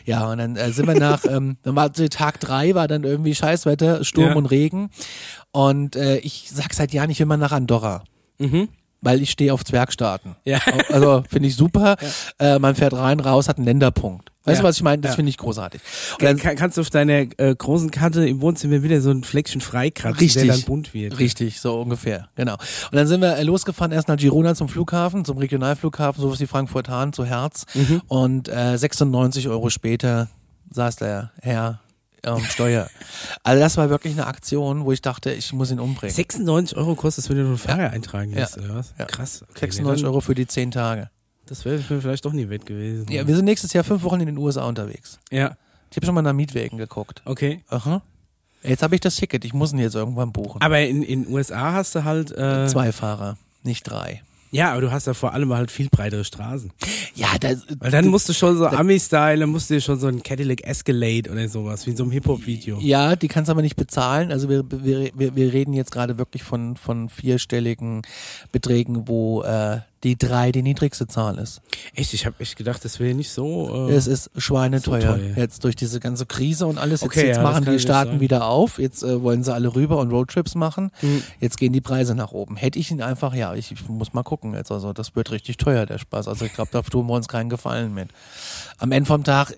Ja, und dann äh, sind wir nach, ähm, dann war Tag drei, war dann irgendwie Scheißwetter, Sturm Ja. und Regen. Und äh, ich sag seit Jahren, ich will mal nach Andorra. Mhm. Weil ich stehe auf Zwergstaaten. Ja. Also finde ich super. Äh, man fährt rein, raus, hat einen Länderpunkt. Weißt Ja. du, was ich meine? Das Ja. finde ich großartig. Und dann, Kann, kannst du auf deiner äh, großen Karte im Wohnzimmer wieder so ein Fleckchen freikratzen, Richtig. der dann bunt wird. Richtig, so ungefähr, genau. Und dann sind wir äh, losgefahren erst nach Girona zum Flughafen, zum Regionalflughafen, sowas wie Frankfurt-Hahn zu Herz. Mhm. Und äh, 96 Euro später saß der Herr am Steuer. Also das war wirklich eine Aktion, wo ich dachte, ich muss ihn umbringen. 96 Euro kostet es, wenn du einen Fahrer eintragen Ja. lässt, oder was? Ja. Krass. Okay, 96 nee, Euro für die 10 Tage. Das wäre vielleicht doch nie wert gewesen. Ja, wir sind nächstes Jahr fünf Wochen in den USA unterwegs. ja. Ich habe schon mal nach Mietwegen geguckt. okay. Aha. Jetzt habe ich das Ticket. Ich muss ihn jetzt irgendwann buchen. Aber in in USA hast du halt äh, Zwei Fahrer, nicht drei. Ja, aber du hast ja vor allem halt viel breitere Straßen. Ja, das, Weil dann musst du schon so Ami-Style, dann musst du dir schon so ein Cadillac Escalade oder sowas, wie in so einem Hip-Hop-Video. Ja, die kannst du aber nicht bezahlen. Also wir, wir, wir, wir reden jetzt gerade wirklich von, von vierstelligen Beträgen, wo äh, die drei die niedrigste Zahl ist. Echt, ich habe echt gedacht, das wäre nicht so. Äh, Es ist schweineteuer. So teuer. Jetzt durch diese ganze Krise und alles. Jetzt, Okay, jetzt ja, machen die Staaten wieder auf. Jetzt äh, wollen sie alle rüber und Roadtrips machen. Mhm. Jetzt gehen die Preise nach oben. Hätte ich ihn einfach, ja, ich, ich muss mal gucken jetzt. Also das wird richtig teuer, der Spaß. Also ich glaube, da tun wir uns keinen Gefallen mit. Am Ende vom Tag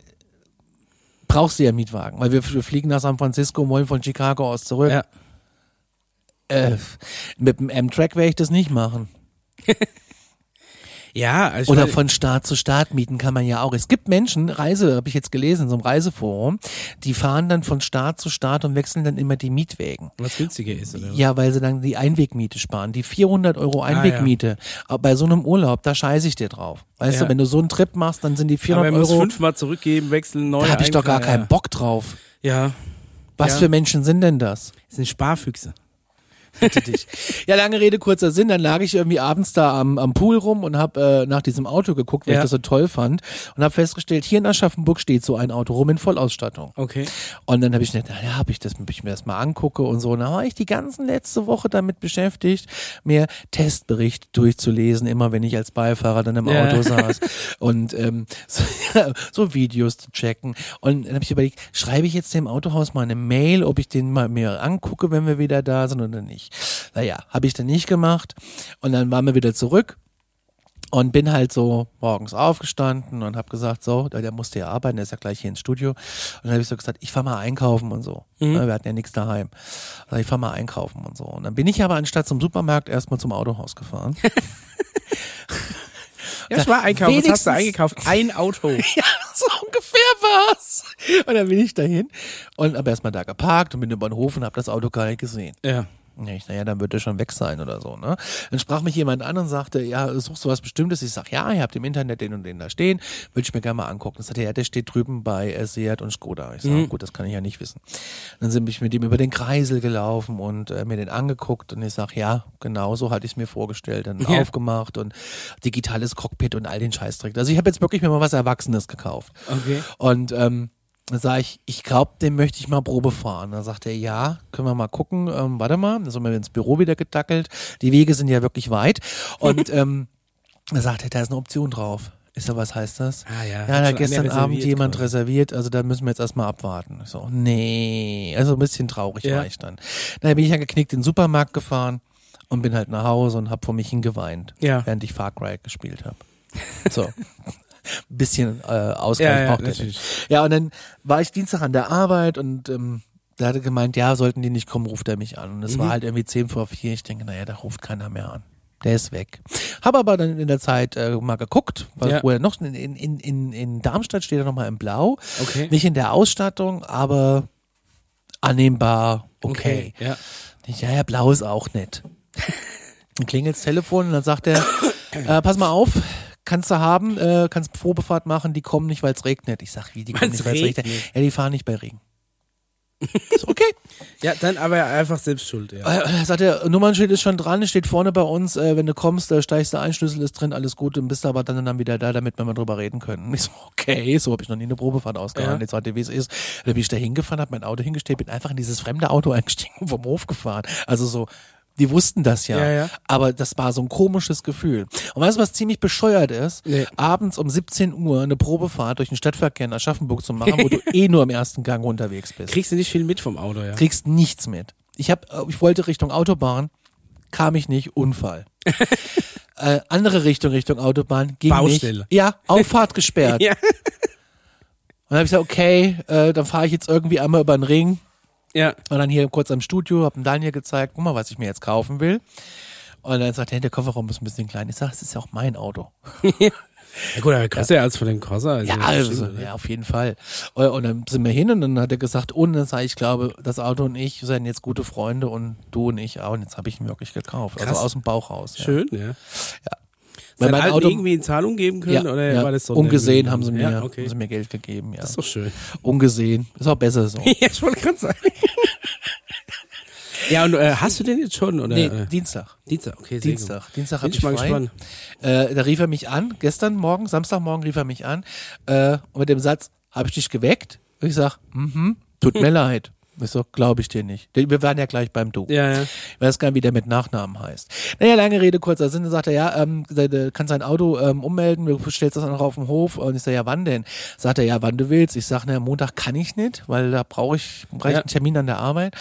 brauchst du ja Mietwagen, weil wir, wir fliegen nach San Francisco und wollen von Chicago aus zurück. ja. Äh, mit dem M-Track werde ich das nicht machen. ja, also Oder von Staat zu Staat mieten kann man ja auch. Es gibt Menschen, Reise, habe ich jetzt gelesen, in so einem Reiseforum, die fahren dann von Staat zu Staat und wechseln dann immer die Mietwägen. was günstiger ist, oder? Ja, weil sie dann die Einwegmiete sparen. Die 400 Euro Einwegmiete. Aber Bei so einem Urlaub, da scheiße ich dir drauf. Weißt Ja. du, wenn du so einen Trip machst, dann sind die Aber 400 man muss Euro, fünfmal zurückgeben, wechseln, neu da habe ich doch gar keinen Bock drauf. Ja, Was Ja. für Menschen sind denn das? das sind Sparfüchse. Bitte dich. Ja, lange Rede, kurzer Sinn. Dann lag ich irgendwie abends da am, am Pool rum und habe äh, nach diesem Auto geguckt, weil Ja. ich das so toll fand und habe festgestellt, hier in Aschaffenburg steht so ein Auto rum in Vollausstattung. Okay. Und dann habe ich gedacht, ja, habe ich das, ob ich mir das mal angucke und so. Und dann war ich die ganze letzte Woche damit beschäftigt, mir Testbericht durchzulesen, immer wenn ich als Beifahrer dann im Ja. Auto saß und ähm, so, so Videos zu checken. Und dann habe ich überlegt, schreibe ich jetzt dem Autohaus mal eine Mail, ob ich den mal mir angucke, wenn wir wieder da sind oder nicht. Naja, habe ich dann nicht gemacht. Und dann waren wir wieder zurück. Und bin halt so morgens aufgestanden und habe gesagt, so, der, der musste ja arbeiten, der ist ja gleich hier ins Studio. Und dann habe ich so gesagt, ich fahr mal einkaufen und so. Ja, Wir hatten ja nichts daheim. Also ich fahr mal einkaufen und so. Und dann bin ich aber anstatt zum Supermarkt erstmal zum Autohaus gefahren. Ja, ich war einkaufen. Was hast du eingekauft? Ein Auto. ja, so ungefähr war's. Und dann bin ich dahin und habe erstmal da geparkt und bin über den Hof und habe das Auto gar nicht gesehen. Ja. Ich, naja, dann wird er schon weg sein oder so, ne? Dann sprach mich jemand an und sagte, ja, suchst du was Bestimmtes? Ich sag, ja, ihr habt im Internet den und den da stehen, will ich mir gerne mal angucken. Dann sagte er, ja, der steht drüben bei äh, Seat und Skoda. Ich sag, gut, das kann ich ja nicht wissen. Dann sind ich mit ihm über den Kreisel gelaufen und äh, mir den angeguckt und ich sag, ja, genau so hatte ich es mir vorgestellt. Dann Ja. aufgemacht und digitales Cockpit und all den Scheißdreck. Also ich habe jetzt wirklich mir mal was Erwachsenes gekauft. Okay. Und ähm, dann sage ich, ich glaube, den möchte ich mal Probe fahren. Dann sagt er, ja, können wir mal gucken. Ähm, warte mal, dann sind wir ins Büro wieder gedackelt. Die Wege sind ja wirklich weit. Und ähm, dann sagt er, da ist eine Option drauf. Ist ja, was heißt das? Ah, ja. Ja, da hat gestern Abend jemand quasi. reserviert, also da müssen wir jetzt erstmal abwarten. Ich so, nee, also ein bisschen traurig Ja. war ich dann. Dann bin ich ja geknickt in den Supermarkt gefahren und bin halt nach Hause und hab vor mich hingeweint, Ja. während ich Far Cry gespielt habe. So. bisschen äh, Ausgleich Ja, ja, braucht er natürlich. nicht. Ja, und dann war ich Dienstag an der Arbeit und ähm, da hat er gemeint, ja, sollten die nicht kommen, ruft er mich an. Und es Mhm. war halt irgendwie 10 vor 4. Ich denke, naja, da ruft keiner mehr an. Der ist weg. Habe aber dann in der Zeit äh, mal geguckt, weil Ja. wo er noch in, in, in, in Darmstadt steht er nochmal in Blau. Okay. Nicht in der Ausstattung, aber annehmbar, okay. Ja. Ich, ja, ja, blau ist auch nett. Dann klingelt das Telefon und dann sagt er, äh, pass mal auf, kannst du haben, äh, kannst Probefahrt machen, die kommen nicht, weil es regnet. Ich sag, wie, die kommen Weil's nicht, weil es regnet? Ja, die fahren nicht bei Regen. Ist okay. Ja, dann aber einfach selbst schuld, ja. Äh, sagt er, Nummernschild ist schon dran, steht vorne bei uns, äh, wenn du kommst, äh, steigst du ein, Schlüssel ist drin, alles gut, dann bist du aber dann, dann wieder da, damit wir mal drüber reden können. Und ich so, okay, so habe ich noch nie eine Probefahrt ausgehalten, Ja. jetzt heute wie es ist. Dann bin ich da hingefahren, hab mein Auto hingestellt, bin einfach in dieses fremde Auto eingestiegen und vom Hof gefahren. Also so, die wussten das ja, Ja, ja. aber das war so ein komisches Gefühl. Und weißt du, was ziemlich bescheuert ist? Nee. Abends um 17 Uhr eine Probefahrt durch den Stadtverkehr in Aschaffenburg zu machen, wo du eh nur im ersten Gang unterwegs bist Kriegst du nicht viel mit vom Auto, ja. kriegst nichts mit. Ich hab, äh, ich wollte Richtung Autobahn, kam ich nicht, Unfall. äh, andere Richtung, Richtung Autobahn, ging Baustelle. nicht. Ja, Auffahrt gesperrt. Ja. Und dann habe ich gesagt, okay, äh, dann fahre ich jetzt irgendwie einmal über den Ring. Ja. Und dann hier kurz am Studio, hab dem Daniel gezeigt, guck mal, was ich mir jetzt kaufen will. Und dann sagt er, der Kofferraum ist ein bisschen klein. Ich sag, das ist ja auch mein Auto. Ja gut, aber größer als von dem Crosser. Also Ja, also, stimmt, ne? ja, auf jeden Fall. Und, dann sind wir hin und dann hat er gesagt, und dann sag ich, ich glaube, das Auto und ich seien jetzt gute Freunde und du und ich auch. Und jetzt habe ich ihn wirklich gekauft. Krass. Also aus dem Bauch raus. Ja. Schön, ja. Weil Sein mein Auto irgendwie in Zahlung geben können ja, oder ja, war das so? ungesehen haben sie mir, Ja, okay. haben sie mir Geld gegeben, ja. Das ist doch schön. Ungesehen. Ist auch besser so. ja, ich wollte gerade sagen. ja, und äh, hast du den jetzt schon? Oder? Nee, Dienstag. Dienstag, okay, Dienstag. Dienstag Bin hab ich mal frei. gespannt. Äh, da rief er mich an, gestern Morgen, Samstagmorgen rief er mich an, äh, und mit dem Satz, habe ich dich geweckt? Und ich sag, mhm, tut mir leid. Ich so, glaube ich dir nicht. Wir waren ja gleich beim Du. Ja, ja. Ich weiß gar nicht, wie der mit Nachnamen heißt. Naja, lange Rede, kurzer Sinn. Dann sagt er, ja, ähm, kann sein Auto ähm, ummelden, du stellst das noch auf dem Hof. Und ich sage, ja, wann denn? Sagt er, ja, wann du willst. Ich sage, na, Montag kann ich nicht, weil da brauche ich, brauche ich Ja. einen Termin an der Arbeit.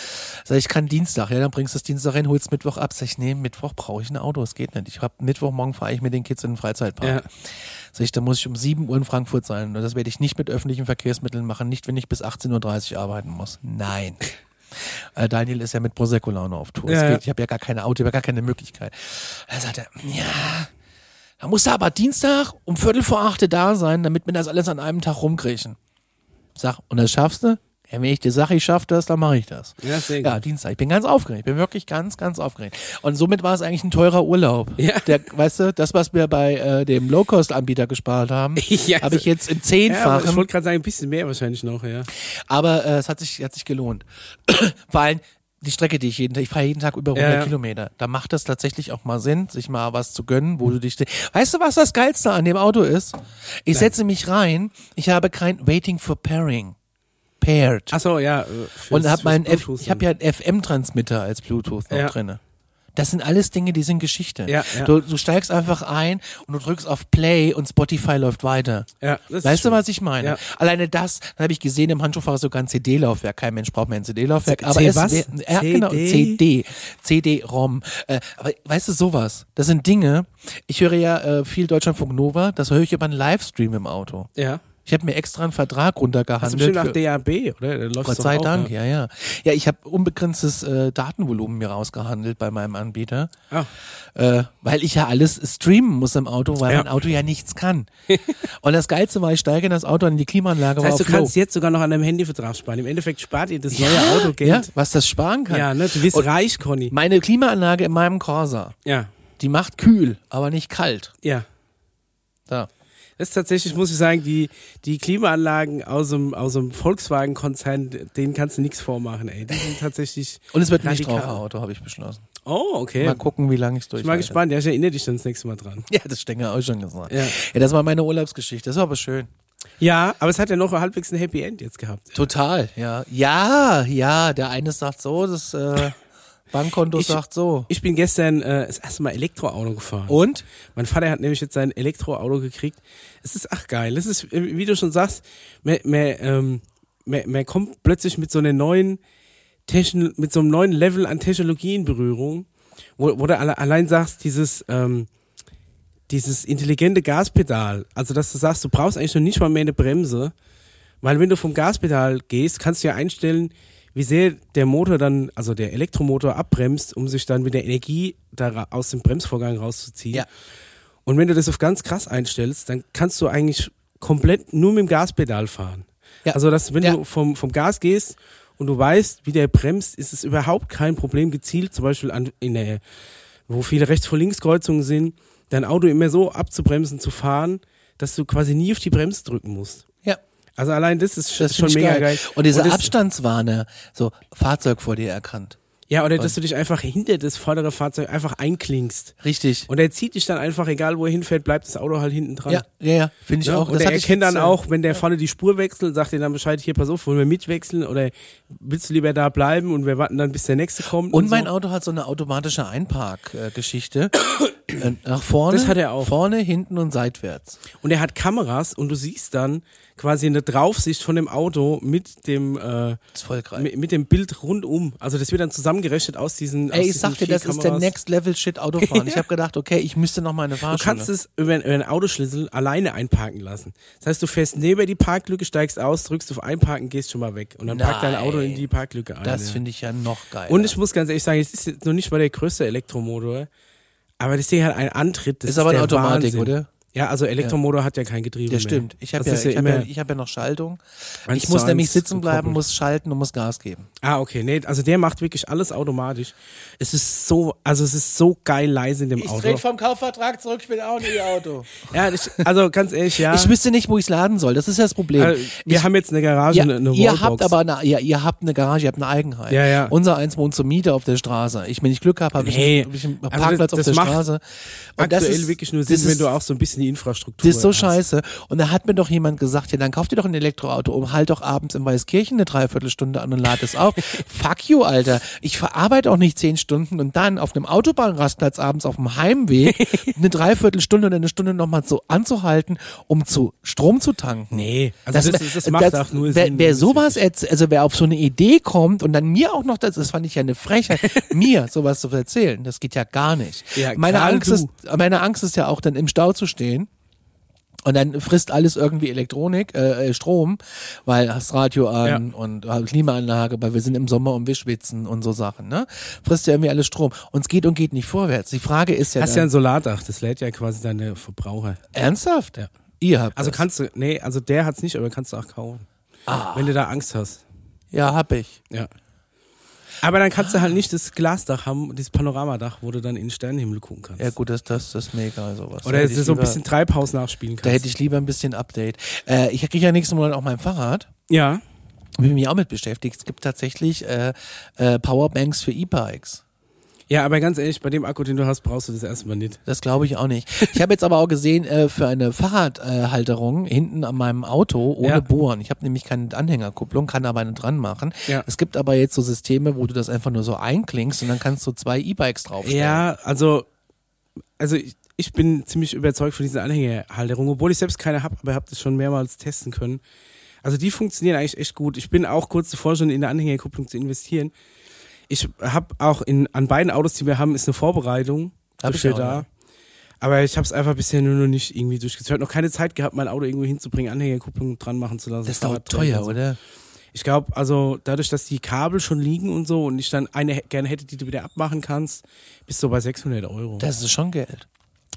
Sag ich, ich kann Dienstag. Ja, dann bringst du es Dienstag hin, holst Mittwoch ab. Sag ich, nee, Mittwoch brauche ich ein Auto, das geht nicht. Ich hab Mittwochmorgen fahre ich mit den Kids in den Freizeitpark. Ja. Sag ich, da muss ich um 7 Uhr in Frankfurt sein. Und das werde ich nicht mit öffentlichen Verkehrsmitteln machen, nicht wenn ich bis 18.30 Uhr arbeiten muss. Nein. Äh, Daniel ist ja mit Prosecco-Laune auf Tour. Ja, geht, ich habe ja gar keine Auto, ich habe ja gar keine Möglichkeit. Da sagt er, ja, da musst du aber Dienstag um Viertel vor acht da sein, damit wir das alles an einem Tag rumkriechen. Sag, und das schaffst du? Ja, wenn ich dir sage, ich schaff das, dann mache ich das. Ja, Ja. Dienstag. Ich bin ganz aufgeregt. Ich bin wirklich ganz, ganz aufgeregt. Und somit war es eigentlich ein teurer Urlaub. Ja. Der, weißt du, das, was wir bei äh, dem Low-Cost-Anbieter gespart haben, Ja, habe ich jetzt im Ja, Zehnfachen. ich wollte gerade sagen, ein bisschen mehr wahrscheinlich noch, ja. Aber äh, es hat sich, hat sich gelohnt. Vor allem die Strecke, die ich jeden Tag, ich fahre jeden Tag über 100 Ja, ja. Kilometer. Da macht es tatsächlich auch mal Sinn, sich mal was zu gönnen, wo du dich. Weißt du, was das Geilste an dem Auto ist? Ich setze mich rein, ich habe kein Waiting for Pairing. Paired. Ach so, ja. äh, und habe fürs meinen F, ich habe ja einen FM-Transmitter als Bluetooth noch Ja. drinne. Das sind alles Dinge, die sind Geschichte. Ja, ja. Du, du steigst einfach ein und du drückst auf Play und Spotify läuft weiter. Ja, Weißt du, was ich meine? Ja. Alleine das, dann habe ich gesehen, im Handschuhfach sogar ein CD-Laufwerk. Kein Mensch braucht mehr ein CD-Laufwerk. Aber C- es was? wär- ja, genau, CD? CD, CD-ROM. Äh, aber weißt du, sowas, das sind Dinge, ich höre ja äh, viel Deutschlandfunk Nova, das höre ich über einen Livestream im Auto. Ja. Ich habe mir extra einen Vertrag runtergehandelt. bestimmt nach für- DAB, oder? Gott sei auch, Dank, Ja. ja, ja. Ja, ich habe unbegrenztes äh, Datenvolumen mir rausgehandelt bei meinem Anbieter, Ah. äh, weil ich ja alles streamen muss im Auto, weil Ja. mein Auto ja nichts kann. Und das Geilste war, ich steige in das Auto in die Klimaanlage, Das heißt, du auf Low. kannst jetzt sogar noch an deinem Handyvertrag sparen. Im Endeffekt spart ihr das neue ja, Auto ja, Geld. was das sparen kann. Ja, ne? Du wirst Und- reich, Conny. Meine Klimaanlage in meinem Corsa, Ja, die macht kühl, aber nicht kalt. ja. Da. Das ist tatsächlich, muss ich sagen, die, die Klimaanlagen aus dem, aus dem Volkswagen-Konzern, denen kannst du nichts vormachen, ey. Die sind tatsächlich. Und es wird ein Radikal. Nichtraucherauto, habe ich beschlossen. Oh, okay. Mal gucken, wie lange ich es ich bin mal gespannt. Ja, ich erinnere dich dann das nächste Mal dran. Ja, das Stenger auch schon gesagt. Ja. ja, das war meine Urlaubsgeschichte. Das war aber schön. Ja, aber es hat ja noch halbwegs ein Happy End jetzt gehabt. Total, ja. Ja, ja, der eine sagt so, das äh, Bankkonto Ich- sagt so. Ich bin gestern äh, das erste Mal Elektroauto gefahren. Und? Mein Vater hat nämlich jetzt sein Elektroauto gekriegt. Es ist ach geil. Es ist, äh, wie du schon sagst, man, man, ähm, man, man kommt plötzlich mit so einer neuen Techn mit so einem neuen Level an Technologie in Berührung, wo, wo du alle, allein sagst, dieses, ähm, dieses intelligente Gaspedal, also dass du sagst, du brauchst eigentlich noch nicht mal mehr eine Bremse, weil wenn du vom Gaspedal gehst, kannst du ja einstellen, wie sehr der Motor dann, also der Elektromotor abbremst, um sich dann mit der Energie da aus dem Bremsvorgang rauszuziehen. Ja. Und wenn du das auf ganz krass einstellst, dann kannst du eigentlich komplett nur mit dem Gaspedal fahren. Ja. Also, dass wenn Ja. du vom, vom Gas gehst und du weißt, wie der bremst, ist es überhaupt kein Problem, gezielt zum Beispiel an, in der, wo viele Rechts- vor Linkskreuzungen sind, dein Auto immer so abzubremsen, zu fahren, dass du quasi nie auf die Bremse drücken musst. Ja, Also allein das ist das schon mega geil. geil. Und dieser das, Abstandswarner, so Fahrzeug vor dir erkannt. Ja, oder dass du dich einfach hinter das vordere Fahrzeug einfach einklingst. Richtig. Und er zieht dich dann einfach, egal wo er hinfährt, bleibt das Auto halt hinten dran. Ja, ja, ja, finde ich Ja, auch. und das er erkennt dann äh, auch, wenn der vorne die Spur wechselt, sagt er dann Bescheid, hier, pass auf, wollen wir mitwechseln oder willst du lieber da bleiben und wir warten dann, bis der nächste kommt. Und mein so. Auto hat so eine automatische Einparkgeschichte. Äh, nach vorne, Das hat er auch. vorne, hinten und seitwärts. Und er hat Kameras und du siehst dann quasi eine Draufsicht von dem Auto mit dem, äh, ist mit, mit dem Bild rundum. Also das wird dann zusammengerechnet aus diesen. aus Ey, ich diesen sag dir, das ist der Kameras. Next Level Shit Autofahren. Ich habe gedacht, okay, ich müsste noch mal eine Du Fahrschule. kannst es über, über einen Autoschlüssel alleine einparken lassen. Das heißt, du fährst neben die Parklücke, steigst aus, drückst auf Einparken, gehst schon mal weg. Und dann packt dein Auto in Nein. die Parklücke ein. das ja. finde ich ja noch geil. Und ich muss ganz ehrlich sagen, es ist jetzt noch nicht mal der größte Elektromotor, aber das Ding hat einen Antritt. Das ist aber eine der Automatik, Wahnsinn. oder? Ja, also Elektromotor hat ja kein Getriebe Das mehr. stimmt. Ich habe Das ja, ist ich hab ja, ich hab ja noch Schaltung. Ich muss nämlich sitzen bleiben, muss schalten und muss Gas geben. Ah, okay. Nee, also der macht wirklich alles automatisch. Es ist so, also es ist so geil leise in dem Auto. vom Kaufvertrag zurück, ich will auch nicht Auto. Ja, ich, also ganz ehrlich, ja. Ich wüsste nicht, wo ich es laden soll. Das ist ja das Problem. äh, wir ich, haben jetzt eine Garage, ja, eine, eine ihr habt aber eine, ja, ihr habt eine Garage, ihr habt eine Eigenheit. Ja, ja. Unser eins wohnt zur Miete auf der Straße. Ich, wenn ich Glück habe, habe Nee. ich, einen- hab ich einen Also Parkplatz das- auf das der macht Straße. aktuell wirklich nur Sinn, das wenn ist- du auch so ein bisschen die Infrastruktur Das ist so hast. scheiße. Und da hat mir doch jemand gesagt, ja, dann kauf dir doch ein Elektroauto und halt doch abends in Weißkirchen eine Dreiviertelstunde an und lad es auf. Fuck you, Alter. Ich verarbeite auch nicht zehn Stunden und dann auf einem Autobahnrastplatz abends auf dem Heimweg eine Dreiviertelstunde oder eine Stunde nochmal so anzuhalten, um zu Strom zu tanken. Nee, also das, das, das macht auch nur wer, Sinn. Wer das sowas, wirklich- erz- also wer auf so eine Idee kommt und dann mir auch noch, das, das fand ich ja eine Frechheit, mir sowas zu erzählen, das geht ja gar nicht. Ja, meine, Angst du. ist, meine Angst ist ja auch dann im Stau zu stehen. Und dann frisst alles irgendwie Elektronik, äh, äh, Strom, weil hast Radio an und äh, Klimaanlage, weil wir sind im Sommer und wir schwitzen und so Sachen, ne? Frisst ja irgendwie alles Strom. Und es geht und geht nicht vorwärts. Die Frage ist ja, Hast ja dann, ein Solardach, das lädt ja quasi deine Verbraucher. ernsthaft? Ja. Ihr habt Also das. kannst du, nee, also der hat's nicht, aber kannst du auch kaufen. Ah. Wenn du da Angst hast. Ja, hab ich. Ja. Aber dann kannst du halt nicht das Glasdach haben, dieses Panoramadach, wo du dann in den Sternenhimmel gucken kannst. Ja gut, das, das, das ist mega sowas. Da Oder hätte so ich ein bisschen Treibhaus nachspielen Da kannst. hätte ich lieber ein bisschen Update. Äh, ich kriege ja nächsten Monat auch mein Fahrrad. ja. Bin mich auch mit beschäftigt. Es gibt tatsächlich äh, äh, Powerbanks für E-Bikes. Ja, aber ganz ehrlich, bei dem Akku, den du hast, brauchst du das erstmal nicht. Das glaube ich auch nicht. Ich habe jetzt aber auch gesehen, äh, für eine Fahrradhalterung hinten an meinem Auto ohne Ja. Bohren. Ich habe nämlich keine Anhängerkupplung, kann aber eine dran machen. Ja. Es gibt aber jetzt so Systeme, wo du das einfach nur so einklingst und dann kannst du zwei E-Bikes draufstellen. Ja, also, also ich, ich bin ziemlich überzeugt von dieser Anhängerhalterung, obwohl ich selbst keine habe, aber habe das schon mehrmals testen können. Also die funktionieren eigentlich echt gut. Ich bin auch kurz davor schon in eine Anhängerkupplung zu investieren. Ich habe auch in an beiden Autos, die wir haben, ist eine Vorbereitung Hab ich dafür auch, da. ja. Aber ich habe es einfach bisher nur noch nicht irgendwie durchgezogen. Ich habe noch keine Zeit gehabt, mein Auto irgendwo hinzubringen, Anhängerkupplung dran machen zu lassen. Das ist doch teuer, so. oder? Ich glaube, also dadurch, dass die Kabel schon liegen und so und ich dann eine gerne hätte, die du wieder abmachen kannst, bist du bei 600 Euro. Das ist schon Geld.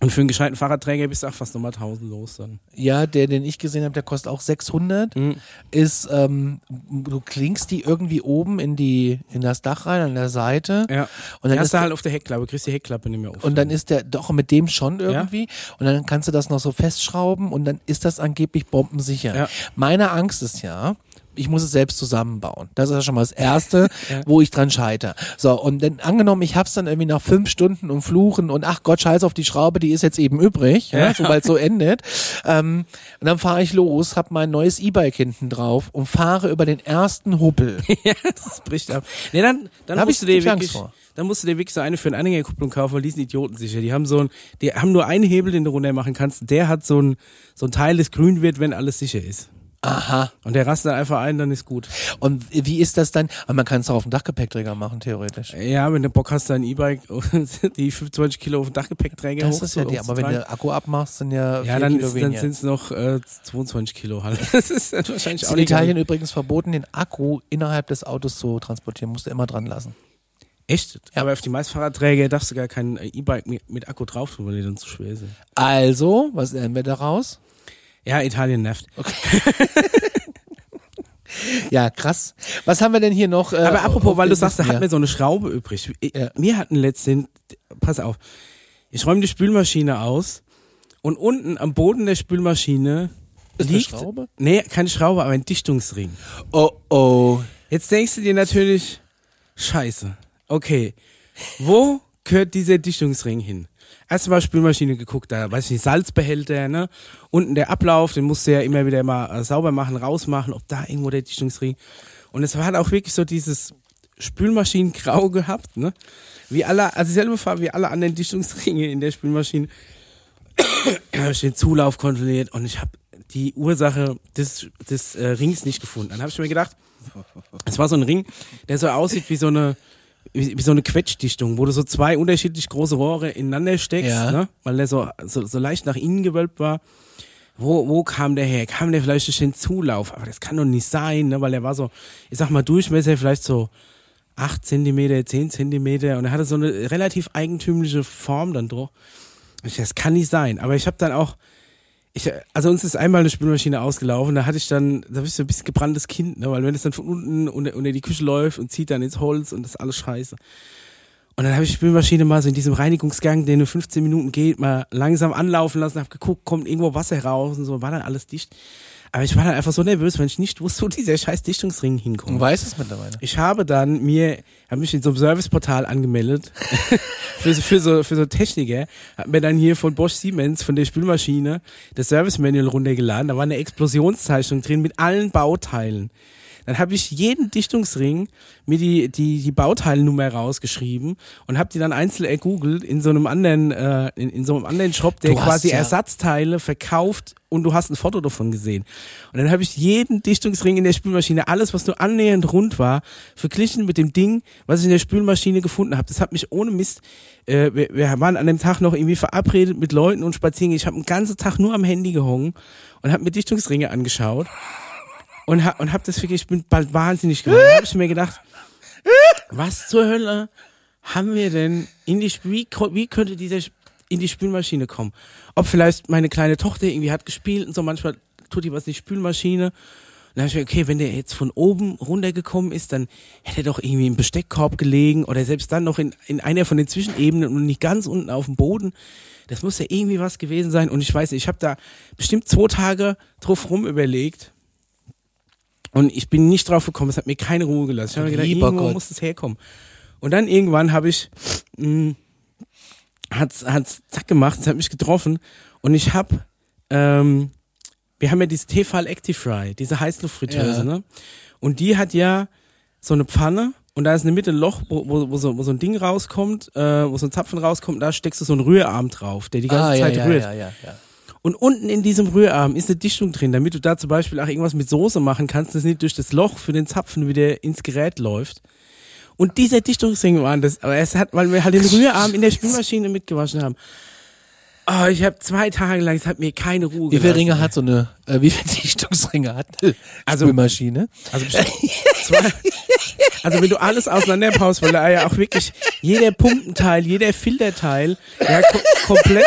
Und für einen gescheiten Fahrradträger bist du auch fast nochmal 1000 los dann. Ja, der, den ich gesehen habe, der kostet auch 600. Mhm. Ist, ähm, du klingst die irgendwie oben in die, in das Dach rein, an der Seite. Ja. Und dann hast ist du halt auf der Heckklappe, kriegst die Heckklappe nicht mehr auf. Und dann ist der doch mit dem schon irgendwie. Und dann kannst du das noch so festschrauben und dann ist das angeblich bombensicher. Ja. Meine Angst ist ja, ich muss es selbst zusammenbauen. Das ist ja schon mal das Erste, Ja. wo ich dran scheitere. So, und dann angenommen, ich hab's dann irgendwie nach fünf Stunden und Fluchen und ach Gott, scheiß auf die Schraube, die ist jetzt eben übrig, ja, Ja. sobald so endet. Ähm, und dann fahre ich los, hab mein neues E-Bike hinten drauf und fahre über den ersten Hubbel. ja, das bricht ab. Nee, dann, dann Da musst du dir wirklich vor. dann musst du dir wirklich so eine für eine Anhängerkupplung kaufen, weil die sind idiotensicher. Die haben so ein, die haben nur einen Hebel, den du runter machen kannst. Der hat so ein, so ein Teil, das grün wird, wenn alles sicher ist. Aha. Und der rastet einfach ein, dann ist gut. Und wie ist das dann? Aber man kann es auch auf dem Dachgepäckträger machen, theoretisch. Ja, wenn du Bock hast, dein E-Bike, die 25 Kilo auf den Dachgepäckträger Das hoch ist ja die, aber wenn du Akku abmachst, sind ja, Ja, dann, Kilo ist, dann sind es noch äh, 22 Kilo halt. Das ist dann wahrscheinlich ist auch in nicht Italien übrigens verboten, den Akku innerhalb des Autos zu transportieren. Musst du immer dran lassen. Echt? Aber auf die meisten Fahrradträger darfst du gar kein E-Bike mit, mit Akku drauf tun, weil die dann zu schwer sind. Also, was lernen wir daraus? Ja, Italien nervt. Ja, krass. Was haben wir denn hier noch? Äh, Aber apropos, weil du sagst, da Listen? hat mir so eine Schraube übrig. Ich- Ja. Wir hatten letztens, pass auf, ich räume die Spülmaschine aus und unten am Boden der Spülmaschine Ist eine liegt, Schraube? nee, keine Schraube, aber ein Dichtungsring. Oh, oh. Jetzt denkst du dir natürlich, scheiße, okay, wo gehört dieser Dichtungsring hin? Erstmal Spülmaschine geguckt, da weiß ich nicht, Salzbehälter, ne? Unten der Ablauf, den musst du ja immer wieder mal äh, sauber machen, rausmachen, ob da irgendwo der Dichtungsring. Und es hat auch wirklich so dieses Spülmaschinengrau gehabt, ne? Wie alle, also dieselbe Farbe wie alle anderen Dichtungsringe in der Spülmaschine. Da habe ich den Zulauf kontrolliert und ich habe die Ursache des, des äh, Rings nicht gefunden. Dann habe ich mir gedacht, es war so ein Ring, der so aussieht wie so eine wie, wie so eine Quetschdichtung, wo du so zwei unterschiedlich große Rohre ineinander steckst, Ja. ne? weil der so, so, so leicht nach innen gewölbt war. Wo, wo kam der her? Kam der vielleicht durch den Zulauf? Aber das kann doch nicht sein, ne? weil der war so, ich sag mal, Durchmesser vielleicht so 8 Zentimeter, 10 Zentimeter und er hatte so eine relativ eigentümliche Form dann doch. Ich, das kann nicht sein. Aber ich habe dann auch Ich, also uns ist einmal eine Spülmaschine ausgelaufen, da hatte ich dann, da bist du ein bisschen gebranntes Kind, ne? weil wenn es dann von unten unter, unter die Küche läuft und zieht dann ins Holz und das ist alles scheiße. Und dann habe ich die Spülmaschine mal so in diesem Reinigungsgang, der nur 15 Minuten geht, mal langsam anlaufen lassen, habe geguckt, kommt irgendwo Wasser raus und so, war dann alles dicht. Aber ich war dann einfach so nervös, wenn ich nicht wusste, wo dieser scheiß Dichtungsring hinkommt. Du weißt es mittlerweile. Ich habe dann mir, habe mich in so einem Serviceportal angemeldet für, so- für so für so Techniker, habe mir dann hier von Bosch Siemens von der Spülmaschine das Service Manual runtergeladen. Da war eine Explosionszeichnung drin mit allen Bauteilen. Dann habe ich jeden Dichtungsring mir die die die Bauteilnummer rausgeschrieben und habe die dann einzeln ergoogelt in so einem anderen äh, in, in so einem anderen Shop, der quasi ja- Ersatzteile verkauft und du hast ein Foto davon gesehen. Und dann habe ich jeden Dichtungsring in der Spülmaschine, alles was nur annähernd rund war, verglichen mit dem Ding, was ich in der Spülmaschine gefunden habe. Das hat mich ohne Mist, äh, wir, wir waren an dem Tag noch irgendwie verabredet mit Leuten und spazieren. Ich habe den ganzen Tag nur am Handy gehongen und habe mir Dichtungsringe angeschaut und, ha und habe das wirklich, ich bin bald wahnsinnig geworden. Da habe ich mir gedacht, was zur Hölle haben wir denn in die wie, wie könnte dieser in die Spülmaschine kommen? Ob vielleicht meine kleine Tochter irgendwie hat gespielt und so, manchmal tut die was in die Spülmaschine. Und dann hab ich mir, okay, wenn der jetzt von oben runtergekommen ist, dann hätte er doch irgendwie im Besteckkorb gelegen oder selbst dann noch in, in einer von den Zwischenebenen und nicht ganz unten auf dem Boden. Das muss ja irgendwie was gewesen sein. Und ich weiß nicht, ich habe da bestimmt zwei Tage drauf rum überlegt. Und ich bin nicht drauf gekommen, es hat mir keine Ruhe gelassen. Ich habe mir gedacht, Lieber irgendwo Gott. muss es herkommen. Und dann irgendwann habe ich, mh, hat's, hat's zack gemacht, es hat mich getroffen und ich habe, ähm, wir haben ja diese Tefal Actifry, diese Heißluftfritteuse, Ja. ne? Und die hat ja so eine Pfanne und da ist in der Mitte ein Loch, wo, wo, wo, so, wo so ein Ding rauskommt, äh, wo so ein Zapfen rauskommt, und da steckst du so einen Rührarm drauf, der die ganze ah, ja, Zeit ja, rührt. ja, ja, ja. Und unten in diesem Rührarm ist eine Dichtung drin, damit du da zum Beispiel auch irgendwas mit Soße machen kannst, das nicht durch das Loch für den Zapfen wieder ins Gerät läuft. Und dieser Dichtungsring war das, aber es hat, weil wir halt den Rührarm in der Spülmaschine mitgewaschen haben. Oh, ich habe zwei Tage lang, es hat mir keine Ruhe Wie viele gelassen. Ringe hat so eine, äh, wie viele Dichtungsringe hat eine Also- Spülmaschine? Also, zwei, also wenn du alles auseinanderpaust, weil da ja auch wirklich jeder Pumpenteil, jeder Filterteil ja ko komplett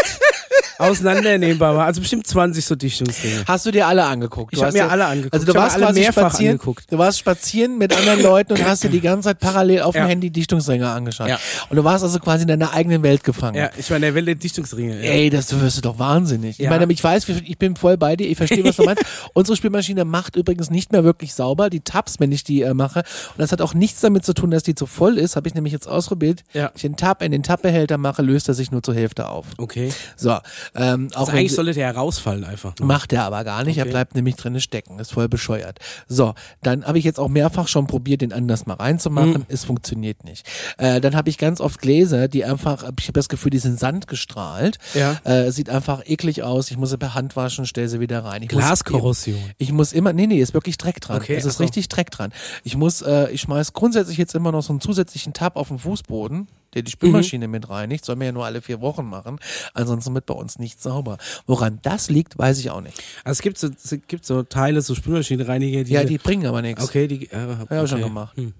auseinandernehmbar war. Also bestimmt 20 so Dichtungsringe. Hast du dir alle angeguckt? Ich Du hab hast mir ja- alle angeguckt. Also du Ich warst alle quasi mehrfach spazieren, angeguckt. du warst spazieren mit anderen Leuten und hast dir die ganze Zeit parallel auf dem Ja. Handy Dichtungsringe angeschaut. Ja. Und du warst also quasi in deiner eigenen Welt gefangen. Ja, ich war in der Welt der Dichtungsringe. Ja. Ey, das wirst du doch wahnsinnig. Ich meine, ich weiß, ich bin voll bei dir, ich verstehe, was du meinst. Unsere Spülmaschine macht übrigens nicht mehr wirklich sauber, die Tabs, wenn ich die äh, mache. Und das hat auch nichts damit zu tun, dass die zu voll ist, habe ich nämlich jetzt ausprobiert. Ja. Ich den Tab in den Tabbehälter mache, löst er sich nur zur Hälfte auf. Okay. So, ähm, auch Also eigentlich sollte der ja rausfallen einfach. Macht er aber gar nicht, er Okay. bleibt nämlich drinne stecken, ist voll bescheuert. So, dann habe ich jetzt auch mehrfach schon probiert, den anders mal reinzumachen, Mhm. es funktioniert nicht. Äh, dann habe ich ganz oft Gläser, die einfach, ich habe das Gefühl, die sind Sand gestrahlt. Ja. Äh, sieht einfach eklig aus, ich muss sie per Hand waschen, stell sie wieder rein. Ich Glaskorrosion. Muss, ich muss immer, nee, nee, ist wirklich Dreck dran. Okay, es ist so. richtig Dreck dran. Ich muss, äh, ich schmeiß grundsätzlich jetzt immer noch so einen zusätzlichen Tab auf den Fußboden, der die Spülmaschine Mhm. mit reinigt. Soll man ja nur alle vier Wochen machen. Ansonsten wird bei uns nicht sauber. Woran das liegt, weiß ich auch nicht. Also es gibt so, es gibt so Teile, so Spülmaschinenreiniger, die. Ja, die bringen aber nichts. Okay, die. Äh, Hab ich auch schon okay. gemacht. Hm.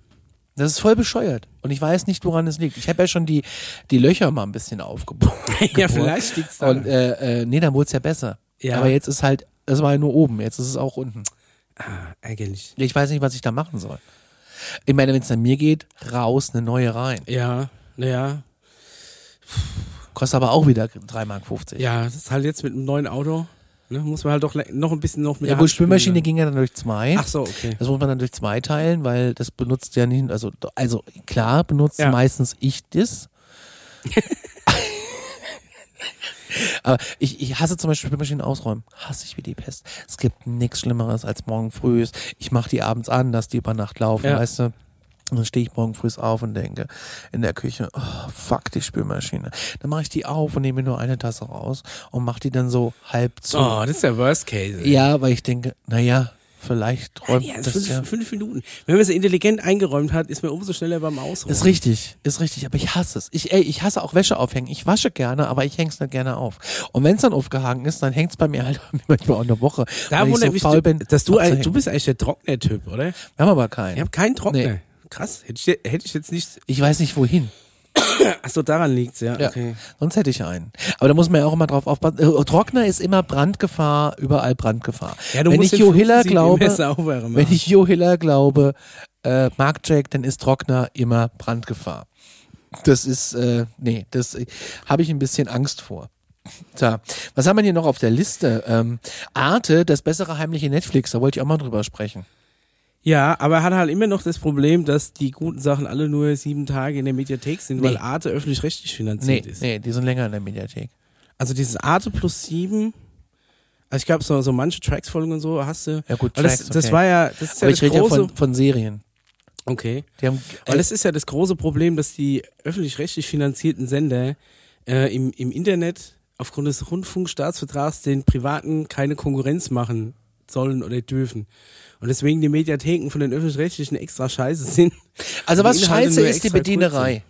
Das ist voll bescheuert. Und ich weiß nicht, woran es liegt. Ich habe ja schon die, die Löcher mal ein bisschen aufgebohrt. ja, vielleicht liegt's da. Und äh, äh, nee, dann wurde es ja besser. Ja. Aber jetzt ist halt, es war ja nur oben, jetzt ist es auch unten. ah, ärgerlich. Ich weiß nicht, was ich da machen soll. Ich meine, wenn es an mir geht, raus, eine neue rein. Ja, naja. Kostet aber auch wieder 3,50 Mark. Ja, das ist halt jetzt mit einem neuen Auto. Ne, muss man halt doch noch ein bisschen noch mit Ja, der gut, Spülmaschine ne? ging ja dann durch zwei. Ach so, okay. Das muss man dann durch zwei teilen, weil das benutzt ja nicht, also, also klar benutzt Ja. meistens ich das. Aber ich, ich hasse zum Beispiel Spülmaschinen ausräumen. Hasse ich wie die Pest. Es gibt nichts Schlimmeres als morgen früh. Ich mache die abends an, dass die über Nacht laufen, Ja. weißt du. Und dann stehe ich morgen früh auf und denke in der Küche, oh, fuck die Spülmaschine. Dann mache ich die auf und nehme nur eine Tasse raus und mache die dann so halb zu. Oh, das ist der Worst Case. ey. Ja, weil ich denke, naja, vielleicht räumt Ja, das fünf, ja. fünf Minuten. Wenn man es intelligent eingeräumt hat, ist man umso schneller beim Ausräumen. Ist richtig, ist richtig, aber ich hasse es. Ich, ey, ich hasse auch Wäsche aufhängen. Ich wasche gerne, aber ich häng's nicht gerne auf. Und wenn es dann aufgehangen ist, dann hängt's bei mir halt manchmal auch eine Woche. Da weil ich so faul du, bin. dass du, ein, du bist eigentlich der Trockner-Typ, oder? Wir haben aber keinen. Ich habe keinen Trockner. Nee. Krass, hätte ich, hätte ich jetzt nicht. Ich weiß nicht wohin. Achso, daran liegt's, ja. Ja. Okay. Sonst hätte ich einen. Aber da muss man ja auch immer drauf aufpassen. Äh, Trockner ist immer Brandgefahr, überall Brandgefahr. Ja, du wenn ich Jo Hiller glaube, wenn ich Jo Hiller glaube, äh, Mark Jack, dann ist Trockner immer Brandgefahr. Das ist, äh, nee, das äh, habe ich ein bisschen Angst vor. Tja, was haben wir hier noch auf der Liste? Ähm, Arte, das bessere heimliche Netflix, da wollte ich auch mal drüber sprechen. Ja, aber er hat halt immer noch das Problem, dass die guten Sachen alle nur sieben Tage in der Mediathek sind, Nee. weil Arte öffentlich-rechtlich Nee, finanziert ist. nee, die sind länger in der Mediathek. Also dieses Arte plus sieben, also ich glaube so, so manche Tracks-Folgen und so hast du. Ja gut, Weil das, Tracks, das okay. war ja, das ist ja Aber das ich rede ja große. von, von Serien. okay. Die haben, Weil das ist ja das große Problem, dass die öffentlich-rechtlich finanzierten Sender äh, im, im Internet aufgrund des Rundfunkstaatsvertrags den Privaten keine Konkurrenz machen sollen oder dürfen. Und deswegen die Mediatheken von den öffentlich-rechtlichen extra scheiße sind. Also was scheiße ist die Bedienerei.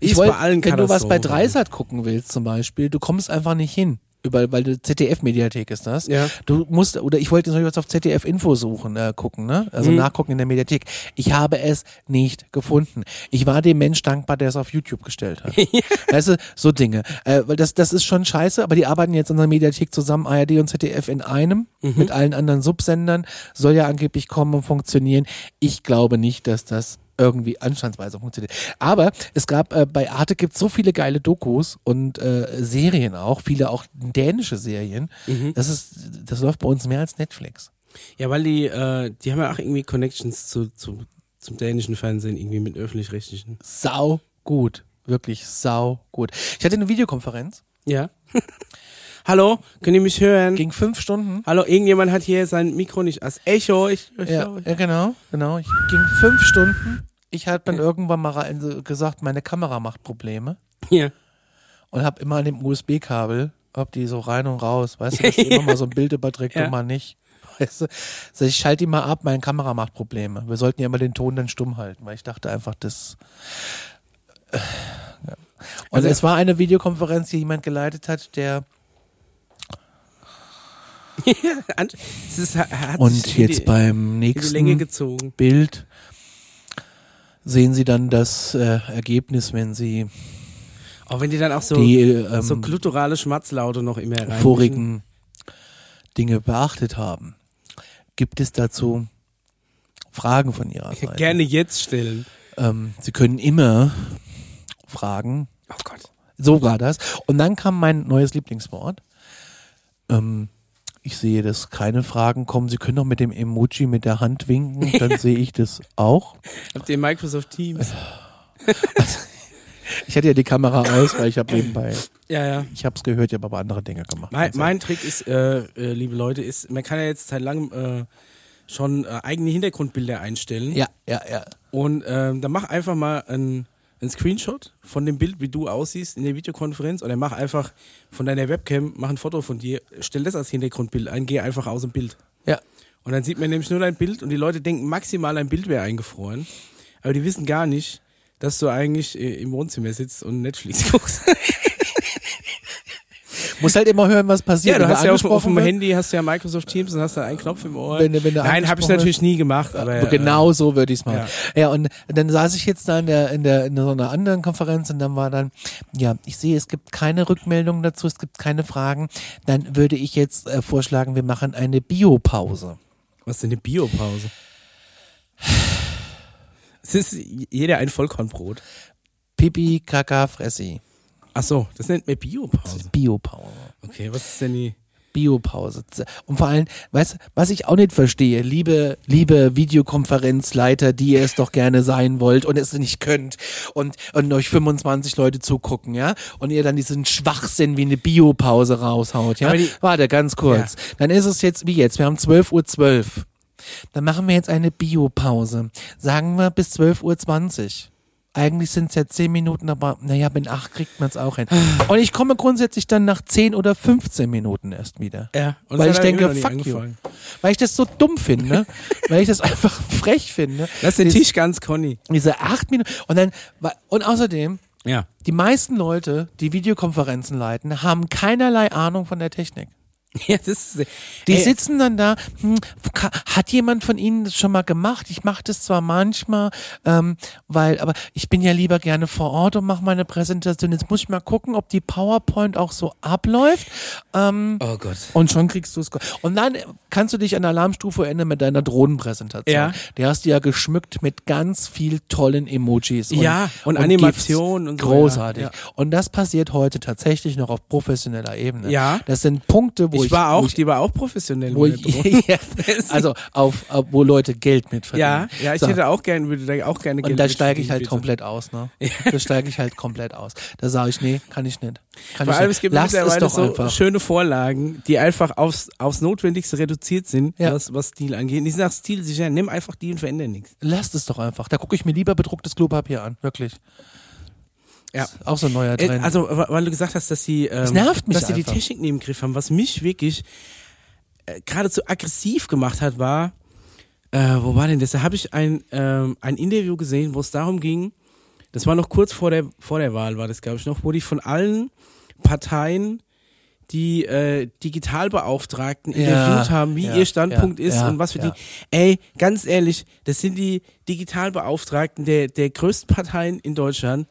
Ist wollt- bei allen wenn du was bei. Dreisat gucken willst zum Beispiel, du kommst einfach nicht hin. Über, weil du ZDF-Mediathek ist das. Ja. Du musst, oder ich wollte jetzt was auf ZDF-Info suchen, äh, gucken, ne? Also Mhm. nachgucken in der Mediathek. Ich habe es nicht gefunden. Ich war dem Mensch dankbar, der es auf YouTube gestellt hat. Weißt du, so Dinge. Äh, weil das, das ist schon scheiße, aber die arbeiten jetzt in der Mediathek zusammen, ARD und ZDF in einem, Mhm. mit allen anderen Subsendern. Soll ja angeblich kommen und funktionieren. Ich glaube nicht, dass das irgendwie anstandsweise funktioniert. Aber es gab äh, bei Arte gibt so viele geile Dokus und äh, Serien auch, viele auch dänische Serien. Mhm. Das ist, das läuft bei uns mehr als Netflix. Ja, weil die, äh, die haben ja auch irgendwie Connections zu, zu, zum dänischen Fernsehen, irgendwie mit öffentlich-rechtlichen. Sau gut, wirklich sau gut. Ich hatte eine Videokonferenz, Ja. Hallo, könnt ihr mich hören? ging fünf Stunden. Hallo, irgendjemand hat hier sein Mikro nicht als Echo. Ich, ich Ja, ja genau, genau. Ich ging fünf Stunden. Ich habe dann irgendwann mal gesagt, meine Kamera macht Probleme Hier. und habe immer an dem USB-Kabel, ob die so rein und raus, weißt du, dass die immer mal so ein Bild überträgt Ja. und mal nicht. Weißt du, sag ich schalte die mal ab, meine Kamera macht Probleme. Wir sollten ja immer den Ton dann stumm halten, weil ich dachte einfach, das. äh, Ja. Und Also- es war eine Videokonferenz, die jemand geleitet hat, der ist, und jetzt beim nächsten. Bild sehen Sie dann das äh, Ergebnis, wenn Sie Auch wenn die dann auch so, die ähm, so gluturale Schmatzlaute noch immer rein. vorigen Dinge beachtet haben. Gibt es dazu Fragen von Ihrer Seite? Gerne jetzt stellen. Ähm, Sie können immer fragen. Oh Gott. So war das. Und dann kam mein neues Lieblingswort. Ähm, ich sehe, dass keine Fragen kommen. Sie können doch mit dem Emoji mit der Hand winken, dann sehe ich das auch. Habt ihr Microsoft Teams? Ich hatte ja die Kamera aus, weil ich habe nebenbei, Ja, ja. ich habe es gehört, ich habe aber andere Dinge gemacht. Mein, Also, mein Trick ist, äh, äh, liebe Leute, ist, man kann ja jetzt seit langem äh, schon äh, eigene Hintergrundbilder einstellen. ja, ja, ja. Und ähm, dann mach einfach mal ein, ein Screenshot von dem Bild, wie du aussiehst in der Videokonferenz. Oder mach einfach von deiner Webcam, mach ein Foto von dir, stell das als Hintergrundbild ein, geh einfach aus dem Bild. Ja. Und dann sieht man nämlich nur dein Bild und die Leute denken maximal, ein Bild wäre eingefroren. Aber die wissen gar nicht, dass du eigentlich äh, im Wohnzimmer sitzt und Netflix guckst. Muss halt immer hören, was passiert. Ja, du Wenn hast ja auf, auf dem wird. Handy hast du ja Microsoft Teams und hast da einen Knopf im Ohr. Wenn wenn Nein, habe ich natürlich nie gemacht, aber äh, genau so würde ich es machen. Ja. und dann saß ich jetzt da in der, in der, in so einer anderen Konferenz und dann war dann, ja, ich sehe, es gibt keine Rückmeldungen dazu, es gibt keine Fragen. Dann würde ich jetzt äh, vorschlagen, wir machen eine Biopause. Was ist denn eine Biopause? Es ist jeder ein Vollkornbrot. Pipi, Kaka, Fressi. Ach so, das nennt man Biopause. Biopause. Okay, was ist denn die? Biopause. Und vor allem, weißt du, was ich auch nicht verstehe, liebe, liebe Videokonferenzleiter, die ihr es doch gerne sein wollt und es nicht könnt und, und euch 25 Leute zugucken, ja, und ihr dann diesen Schwachsinn wie eine Biopause raushaut, ja. Die- Warte, ganz kurz. Dann ist es jetzt wie jetzt, wir haben 12.12 Uhr. Dann machen wir jetzt eine Biopause. Sagen wir bis 12.20 Uhr. Eigentlich sind es ja 10 Minuten, aber naja, mit 8 kriegt man es auch hin. Und ich komme grundsätzlich dann nach 10 oder 15 Minuten erst wieder. Ja, und Weil ich denke, fuck you. Weil ich das so dumm finde, weil ich das einfach frech finde. Lass den Dies- Tisch ganz, Conny. Diese acht Minuten. Und dann, und außerdem, Ja. die meisten Leute, die Videokonferenzen leiten, haben keinerlei Ahnung von der Technik. Ja, das ist, Die ey, sitzen dann da, hm, hat jemand von Ihnen das schon mal gemacht? Ich mache das zwar manchmal, ähm, weil, aber ich bin ja lieber gerne vor Ort und mache meine Präsentation. Jetzt muss ich mal gucken, ob die PowerPoint auch so abläuft. Ähm, Oh Gott. Und schon kriegst du es. Und dann kannst du dich an der Alarmstufe ändern mit deiner Drohnenpräsentation. Ja. Die hast du ja geschmückt mit ganz viel tollen Emojis. Und, Ja, und GIFs. Animationen und so, Großartig. ja, Und das passiert heute tatsächlich noch auf professioneller Ebene. Ja. Das sind Punkte, wo ich, ich war auch, ich, die war auch professionell. wo ich ja, also auf, auf, wo Leute Geld mit verdienen. ja, ja, ich So. hätte auch gerne, würde da auch gerne Und Geld da mit steige ich halt bitte. komplett aus, ne? Da steige ich halt komplett aus. Da sage ich, nee, kann ich nicht. Kann Vor ich allem, es gibt Lasst es mittlerweile so einfach. schöne Vorlagen, die einfach aufs, aufs Notwendigste reduziert sind, Ja. was, was Stil angeht. Die sind nach Stil sicher, nimm einfach die und verändere nichts. Lasst es doch einfach. Da gucke ich mir lieber bedrucktes Klopapier an, wirklich. Ja. Auch so ein neuer Äh, Trend. Also, wa- weil du gesagt hast, dass sie, ähm, nervt mich dass sie die. Technik neben Griff haben. Was mich wirklich äh, geradezu aggressiv gemacht hat, war, äh, wo war denn das? Da habe ich ein, ähm, ein Interview gesehen, wo es darum ging, das war noch kurz vor der, vor der Wahl, war das, glaube ich, noch, wo die von allen Parteien die äh, Digitalbeauftragten Ja, interviewt haben, wie ja, ihr Standpunkt ja, ist ja, und was für ja. die. Ey, ganz ehrlich, das sind die Digitalbeauftragten der, der größten Parteien in Deutschland.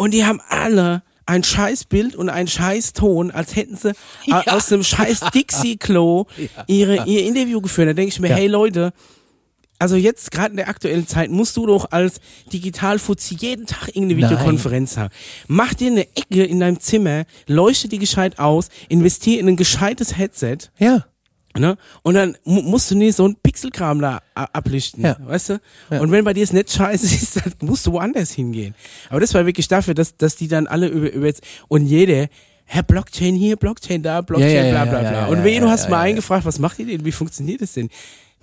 Und die haben alle ein scheiß Bild und ein scheiß Ton, als hätten sie Ja. äh, aus einem scheiß Dixie-Klo ihre, ihr Interview geführt. Da denke ich mir, Ja. hey Leute, also jetzt gerade in der aktuellen Zeit musst du doch als Digitalfuzzi jeden Tag irgendeine Nein. Videokonferenz haben. Mach dir eine Ecke in deinem Zimmer, leuchte die gescheit aus, investier in ein gescheites Headset, ja. Ne? Und dann mu musst du nicht so ein Pixelkram da ablichten, Ja. weißt du? Ja. Und wenn bei dir es nicht scheiße ist, dann musst du woanders hingehen. Aber das war wirklich dafür, dass, dass die dann alle über, über jetzt, und jeder, Herr Blockchain hier, Blockchain da, Blockchain, Ja, bla bla bla. und wen du hast mal eingefragt, was macht ihr denn, wie funktioniert das denn?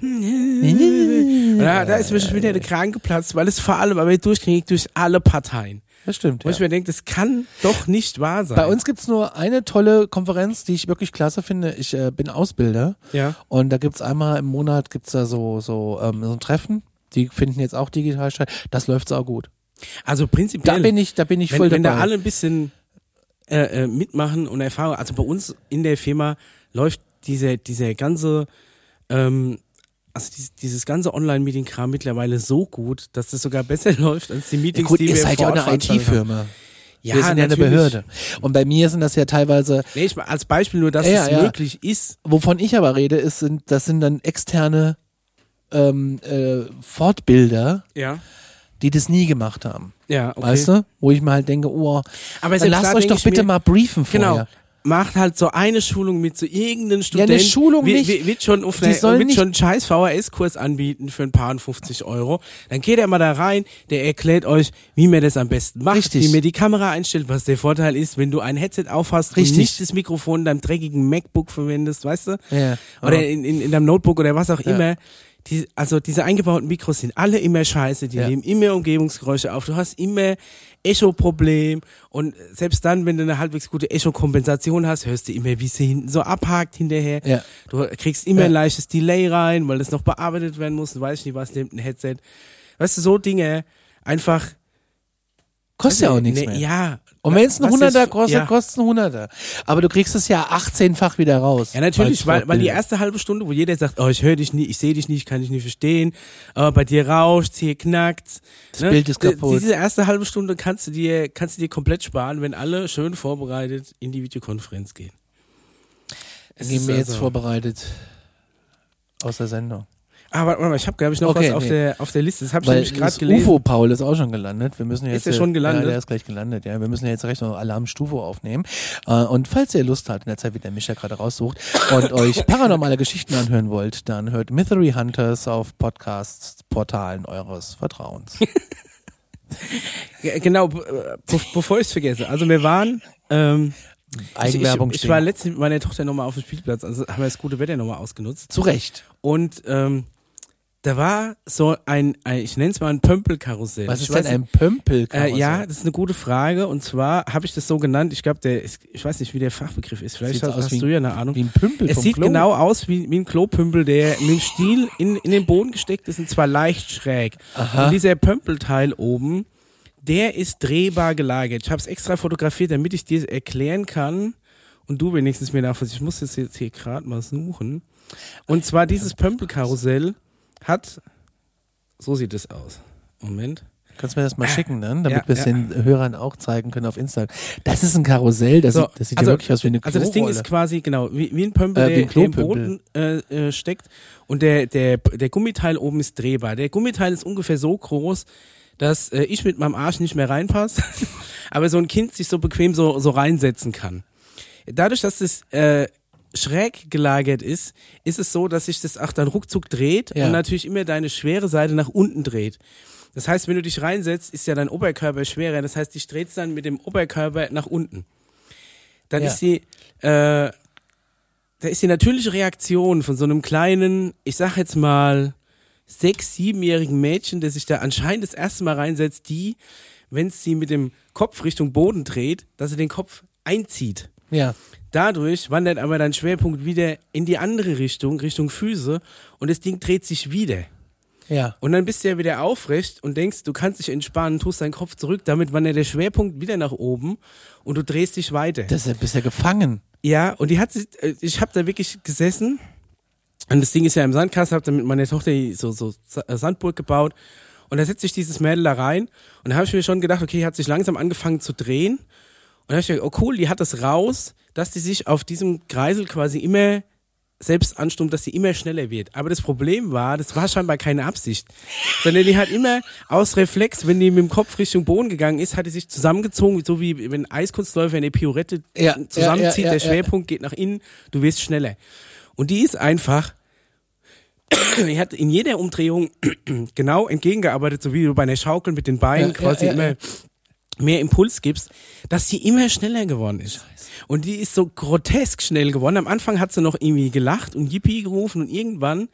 Da, da ist mir schon wieder der Kragen geplatzt, weil es vor allem aber durchgängig durch alle Parteien. Das stimmt. Wo Ja. ich mir denke, das kann doch nicht wahr sein. Bei uns gibt's nur eine tolle Konferenz, die ich wirklich klasse finde. Ich äh, bin Ausbilder Ja. und da gibt's einmal im Monat gibt's da so so ähm, so ein Treffen. Die finden jetzt auch digital statt. Das läuft auch gut. Also Da prinzipiell. bin ich, da bin ich wenn, voll wenn dabei. da alle ein bisschen äh, äh, mitmachen und Erfahrung, also bei uns in der Firma läuft diese, diese ganze, ähm, also dieses, dieses ganze Online-Meeting-Kram mittlerweile so gut, dass das sogar besser läuft als die ja, Meetings, gut, die wir seid ja auch eine. IT-Firma. Ja, Wir sind ja eine natürlich. Behörde. Und bei mir sind das ja teilweise, Nee, ich, als Beispiel nur, dass Ja, es ja. möglich ist. wovon ich aber rede, ist, sind, das sind dann externe ähm, äh, Fortbilder, Ja. die das nie gemacht haben. Ja, okay. Weißt du? Wo ich mir halt denke, oh, Aber dann lasst da euch doch bitte mir, mal briefen vorher. Genau. Macht halt so eine Schulung mit so irgendeinem Student. eine Schulung wird, nicht. Wird, schon, auf eine, wird schon einen scheiß VHS-Kurs anbieten für ein paar und 50 Euro. Dann geht er mal da rein, der erklärt euch, wie man das am besten macht, Richtig. wie man die Kamera einstellt, was der Vorteil ist, wenn du ein Headset aufhast Richtig. und nicht das Mikrofon in deinem dreckigen MacBook verwendest, weißt du? Ja. Oder Ja. in, in, in deinem Notebook oder was auch Ja. immer. Die, also diese eingebauten Mikros sind alle immer scheiße, die Ja. nehmen immer Umgebungsgeräusche auf, du hast immer Echo-Problem und selbst dann, wenn du eine halbwegs gute Echo-Kompensation hast, hörst du immer, wie sie hinten so abhakt hinterher. Ja. Du kriegst immer Ja. ein leichtes Delay rein, weil das noch bearbeitet werden muss, du weißt nicht, was nimmt ein Headset. Weißt du, so Dinge einfach. Kostet ja auch nichts ne, mehr. Ja. Und wenn es ein Hunderter jetzt- kostet, ja. kostet es ein Hunderter. Aber du kriegst es ja 18-fach wieder raus. Ja, natürlich, weil, weil die erste halbe Stunde, wo jeder sagt, oh, ich höre dich nicht, ich sehe dich nicht, kann dich nicht verstehen, äh, bei dir rauscht, hier knackt. Das Bild ist kaputt. Diese erste halbe Stunde kannst du dir, kannst du dir komplett sparen, wenn alle schön vorbereitet in die Videokonferenz gehen. Es Gehen wir jetzt also- vorbereitet aus der Sendung. Ah, warte mal, ich habe, glaube ich, noch Okay, was auf, nee. der, auf der Liste. Das habe ich Weil nämlich gerade gelesen. UFO Paul ist auch schon gelandet. Wir müssen jetzt er schon gelandet? Ja, der ist gleich gelandet. Ja, wir müssen jetzt recht noch Alarm Stufe aufnehmen. Äh, Und falls ihr Lust habt, in der Zeit, wie der Micha gerade raussucht und euch paranormale Geschichten anhören wollt, dann hört Mystery Hunters auf Podcast-Portalen eures Vertrauens. Ja, Genau, be- be bevor ich es vergesse. Also wir waren, ähm, ich, Eigenwerbung ich, ich stehen. war letztens mit meiner Tochter nochmal auf dem Spielplatz, also haben wir das gute Wetter nochmal ausgenutzt. Zu Recht. Und ähm, da war so ein, ein ich nenne es mal ein Pömpelkarussell. Was ist denn ein Pömpel? Äh, ja, das ist eine gute Frage. Und zwar habe ich das so genannt. Ich glaube, der ist, ich weiß nicht, wie der Fachbegriff ist. Vielleicht hast, aus hast du ja eine Ahnung. Wie ein Pümpel Es sieht Klo. genau aus wie, wie ein Klopümpel, der mit dem Stiel in, in den Boden gesteckt ist und zwar leicht schräg. Aha. Und dieser Pömpelteil oben, der ist drehbar gelagert. Ich habe es extra fotografiert, damit ich dir erklären kann und du wenigstens mir nachvollziehst. Ich muss das jetzt hier gerade mal suchen. Und zwar dieses Pömpelkarussell hat, so sieht es aus. Moment. Kannst du mir das mal schicken, ne? damit Ja, wir es ja. den Hörern auch zeigen können auf Instagram. Das ist ein Karussell, das, So, sieht, das sieht also- ja wirklich aus wie eine Also das Ding ist quasi, genau, wie, wie ein Pömpel, Äh, der, der im. Boden äh, äh, steckt und der, der, der Gummiteil oben ist drehbar. Der Gummiteil ist ungefähr so groß, dass äh, ich mit meinem Arsch nicht mehr reinpasse, aber so ein Kind sich so bequem so, so reinsetzen kann. Dadurch, dass es äh, schräg gelagert ist, ist es so, dass sich das auch dann ruckzuck dreht Ja. und natürlich immer deine schwere Seite nach unten dreht. Das heißt, wenn du dich reinsetzt, ist ja dein Oberkörper schwerer. Das heißt, dich dreht dann mit dem Oberkörper nach unten. Dann Ja. ist die, äh, da ist die natürliche Reaktion von so einem kleinen, ich sag jetzt mal, sechs-, siebenjährigen Mädchen, der sich da anscheinend das erste Mal reinsetzt, die, wenn sie mit dem Kopf Richtung Boden dreht, dass sie den Kopf einzieht. ja. Dadurch wandert aber dein Schwerpunkt wieder in die andere Richtung, Richtung Füße, und das Ding dreht sich wieder. Ja. Und dann bist du ja wieder aufrecht und denkst, du kannst dich entspannen, tust deinen Kopf zurück, damit wandert der Schwerpunkt wieder nach oben und du drehst dich weiter. Das ist ja bisher gefangen. Ja, und die hat sich, äh, ich habe da wirklich gesessen und das Ding ist ja im Sandkasten, habe dann mit meiner Tochter so so äh, Sandburg gebaut und da setze ich dieses Mädel da rein und da habe ich mir schon gedacht, okay, hat sich langsam angefangen zu drehen und da habe ich gedacht, oh cool, die hat das raus, dass die sich auf diesem Kreisel quasi immer selbst anstummt, dass sie immer schneller wird. Aber das Problem war, das war scheinbar keine Absicht, sondern die hat immer aus Reflex, wenn die mit dem Kopf Richtung Boden gegangen ist, hat die sich zusammengezogen, so wie wenn ein Eiskunstläufer eine Pirouette Ja, zusammenzieht, ja, ja, der Schwerpunkt geht nach innen, du wirst schneller. Und die ist einfach, die hat in jeder Umdrehung genau entgegengearbeitet, so wie du bei einer Schaukel mit den Beinen quasi immer. Mehr Impuls gibst, dass sie immer schneller geworden ist. Und die ist so grotesk schnell geworden. Am Anfang hat sie noch irgendwie gelacht und Yippie gerufen und irgendwann,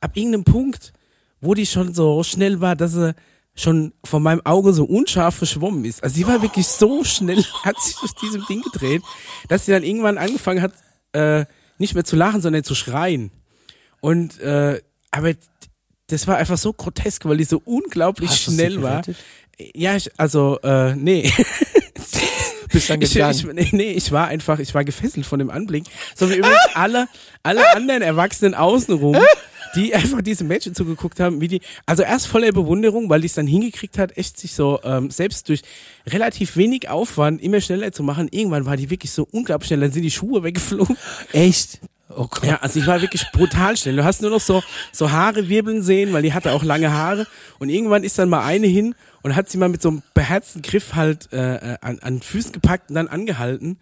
ab irgendeinem Punkt, wo die schon so schnell war, dass sie schon von meinem Auge so unscharf verschwommen ist. Also sie war wirklich so schnell, hat sich aus diesem Ding gedreht, dass sie dann irgendwann angefangen hat, äh, nicht mehr zu lachen, sondern zu schreien. Und äh, aber das war einfach so grotesk, weil die so unglaublich Hast schnell war. Ja, ich, also äh, nee. Bist dann Ich, gegangen. ich, nee, nee, ich war einfach, ich war gefesselt von dem Anblick. So wie übrigens alle, alle anderen Erwachsenen außenrum, die einfach diese Mädchen zugeguckt haben, wie die, also erst voller Bewunderung, weil die es dann hingekriegt hat, echt sich so ähm, selbst durch relativ wenig Aufwand immer schneller zu machen. Irgendwann war die wirklich so unglaublich schnell, dann sind die Schuhe weggeflogen. Echt? Oh Gott. Ja, also ich war wirklich brutal schnell. Du hast nur noch so, so Haare wirbeln sehen, weil die hatte auch lange Haare. Und irgendwann ist dann mal eine hin und hat sie mal mit so einem beherzten Griff halt äh, äh, an, an Füßen gepackt und dann angehalten.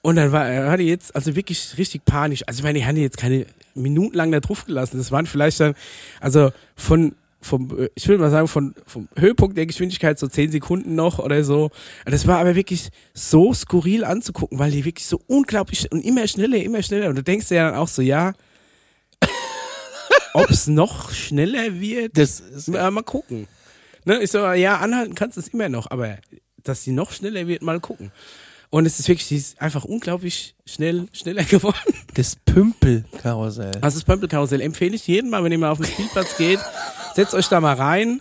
Und dann war, er hatte jetzt also wirklich richtig panisch. Also ich meine, haben die jetzt keine Minuten lang da drauf gelassen. Das waren vielleicht dann, also von, vom, äh, ich würde mal sagen, von, vom Höhepunkt der Geschwindigkeit so zehn Sekunden noch oder so. Das war aber wirklich so skurril anzugucken, weil die wirklich so unglaublich und immer schneller, immer schneller. Und du denkst dir dann auch so, ja, ob es noch schneller wird, Das ist, äh, mal gucken. Ne? Ich so, ja, anhalten kannst du es immer noch, aber dass sie noch schneller wird, mal gucken. Und es ist wirklich, sie ist einfach unglaublich schnell, schneller geworden. das Pümpelkarussell. Also das Pömpelkarussell empfehle ich jedem mal, wenn ihr mal auf den Spielplatz geht, setzt euch da mal rein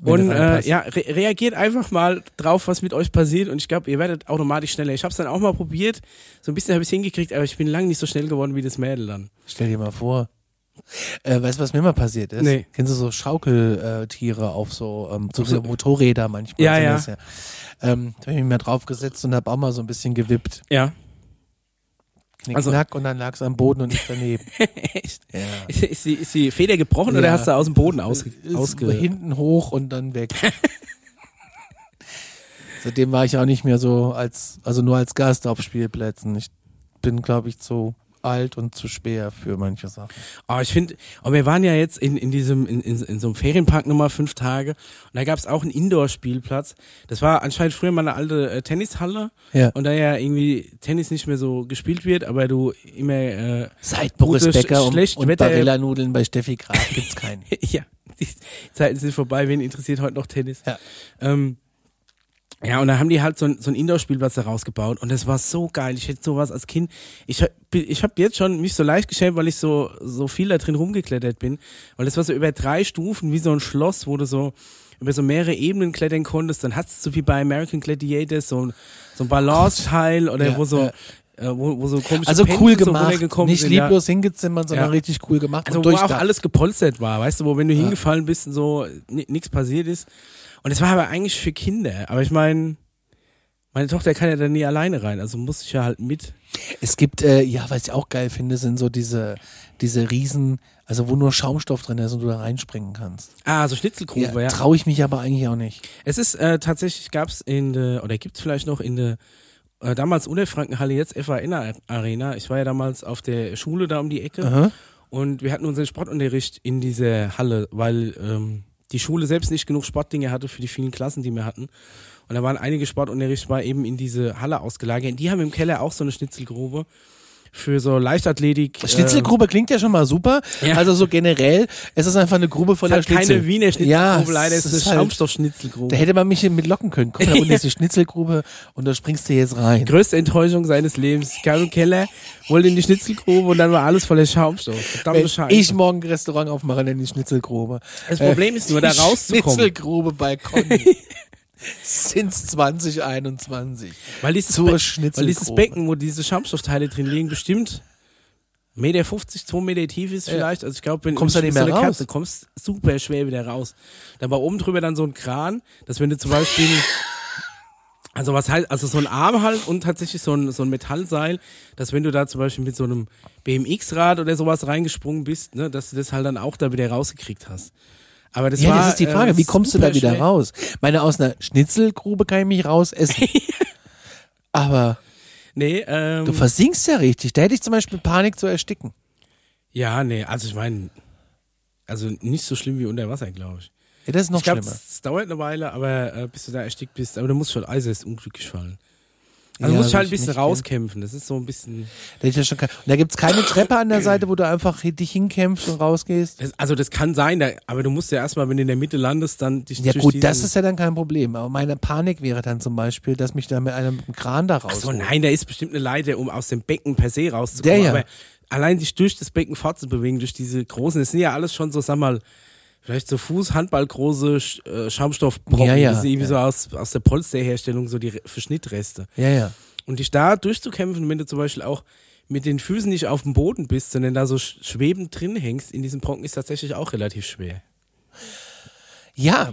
Wenn und äh, ja, re reagiert einfach mal drauf, was mit euch passiert und ich glaube, ihr werdet automatisch schneller. Ich habe es dann auch mal probiert, so ein bisschen habe ich hingekriegt, aber ich bin lange nicht so schnell geworden wie das Mädel dann. Stell dir mal vor. Äh, weißt du, was mir mal passiert ist? Nee. Kennst du so Schaukeltiere auf so, ähm, so, so Motorräder manchmal? Ja, ja. das Ähm, da habe ich mich mal draufgesetzt und habe auch mal so ein bisschen gewippt. Ja. Knick, Also- knack und dann lag es am Boden und ich daneben. Echt? Ja. Ist, ist, die, ist die Feder gebrochen oder Ja. hast du aus dem Boden ausge, ausge hinten hoch und dann weg. Seitdem war ich auch nicht mehr so als, also nur als Gast auf Spielplätzen. Ich bin, glaube ich, zu alt und zu schwer für manche Sachen. Oh, ich finde, aber wir waren ja jetzt in, in diesem, in, in, in so einem Ferienpark nochmal fünf Tage und da gab es auch einen Indoor-Spielplatz. Das war anscheinend früher mal eine alte äh, Tennishalle Ja. und da ja irgendwie Tennis nicht mehr so gespielt wird, aber du immer, äh, Seit Boris Gute, Becker und, schlecht und Wetter- Barilla-Nudeln bei Steffi Graf gibt's keinen. ja, die Zeiten sind vorbei, wen interessiert heute noch Tennis? Ja. Ähm, ja, und da haben die halt so, ein, so einen Indoor-Spielplatz da rausgebaut und das war so geil. Ich hätte sowas als Kind. Ich, hab- ich habe jetzt schon mich so leicht geschämt, weil ich so, so viel da drin rumgeklettert bin. Weil das war so über drei Stufen wie so ein Schloss, wo du so über so mehrere Ebenen klettern konntest. Dann hast du so wie bei American Gladiators so, ein- so ein Balance-Teil oder Ja, wo so ja. äh, wo, wo so komische Also Pendel cool so gemacht. runtergekommen Nicht sind, ja. lieblos hingezimmert, sondern Ja. richtig cool gemacht. Also und wo auch alles gepolstert war, weißt du, wo wenn du hingefallen bist und so nichts passiert ist. Und es war aber eigentlich für Kinder. Aber ich meine, meine Tochter kann ja da nie alleine rein, also muss ich ja halt mit. Es gibt, äh, ja, was ich auch geil finde, sind so diese, diese Riesen, also wo nur Schaumstoff drin ist und du da reinspringen kannst. Ah, so Schnitzelgrube, Ja, ja. Traue ich mich aber eigentlich auch nicht. Es ist äh, tatsächlich gab's in der oder gibt's vielleicht noch in der äh, damals Unterfrankenhalle jetzt FAN Arena. Ich war ja damals auf der Schule da um die Ecke Aha. und wir hatten unseren Sportunterricht in dieser Halle, weil ähm, die Schule selbst nicht genug Sportdinge hatte für die vielen Klassen, die wir hatten. Und da waren einige Sportunterricht war eben in diese Halle ausgelagert. Die haben im Keller auch so eine Schnitzelgrube für so Leichtathletik. Schnitzelgrube klingt ja schon mal super. Ja. Also so generell, es ist einfach eine Grube Äh, voller es Schnitzel. keine Wiener Schnitzelgrube, Ja, leider es ist eine halt- Schaumstoffschnitzelgrube. Da hätte man mich mit locken können. Komm, da unten ist die Schnitzelgrube und da springst du jetzt rein. größte Enttäuschung seines Lebens. Im Keller, wollte in die Schnitzelgrube und dann war alles voller Schaumstoff. Verdammte Scheiße. ich morgen ein Restaurant aufmache, nenne ich Schnitzelgrube. das Problem ist nur, da rauszukommen. Schnitzelgrube bei Conny. Since 2021. Weil dieses, Zur Be weil dieses Becken, wo diese Schaumstoffteile drin liegen, bestimmt Meter 50, 2 Meter tief ist Ja. vielleicht. Also ich glaube, wenn Kommst du nicht so mehr eine raus? Kerze kommst, super schwer wieder raus. Dann war oben drüber dann so ein Kran, dass wenn du zum Beispiel also was heißt, also so ein Arm halt und tatsächlich so ein, so ein Metallseil, dass wenn du da zum Beispiel mit so einem BMX-Rad oder sowas reingesprungen bist, ne, dass du das halt dann auch da wieder rausgekriegt hast. Aber das Ja, war, das ist die Frage, äh, wie kommst du da wieder schwer. raus? Meine, aus einer Schnitzelgrube kann ich mich raus essen. Aber Nee, ähm, du versinkst ja richtig. Da hätte ich zum Beispiel Panik zu ersticken. Ja, nee, also ich meine, also nicht so schlimm wie unter Wasser, glaube ich. Ja, das ist noch ich glaube, schlimmer. es dauert eine Weile, aber äh, bis du da erstickt bist, aber du musst schon äußerst unglücklich fallen. Also Ja, du musst dich halt ein bisschen rauskämpfen. Das ist so ein bisschen. Da, ja schon und da gibt's keine Treppe an der Seite, wo du einfach dich hinkämpfst und rausgehst. Das, also das kann sein, da, aber du musst ja erstmal, wenn du in der Mitte landest, dann dich Ja gut, das ist ja dann kein Problem. Aber meine Panik wäre dann zum Beispiel, dass mich da mit einem Kran da raus. So, nein, da ist bestimmt eine Leiter, um aus dem Becken per se rauszukommen. Der ja. Aber allein dich durch das Becken fortzubewegen, durch diese großen, das sind ja alles schon so, sag mal, vielleicht so Fuß, Handball große Sch- äh, Schaumstoffbrocken. Ja, ja, irgendwie ja. so aus, aus der Polsterherstellung, so die Re- Verschnittreste. Ja, ja. Und dich da durchzukämpfen, wenn du zum Beispiel auch mit den Füßen nicht auf dem Boden bist, sondern da so sch- schwebend drin hängst in diesem Brocken, ist tatsächlich auch relativ schwer. Ja,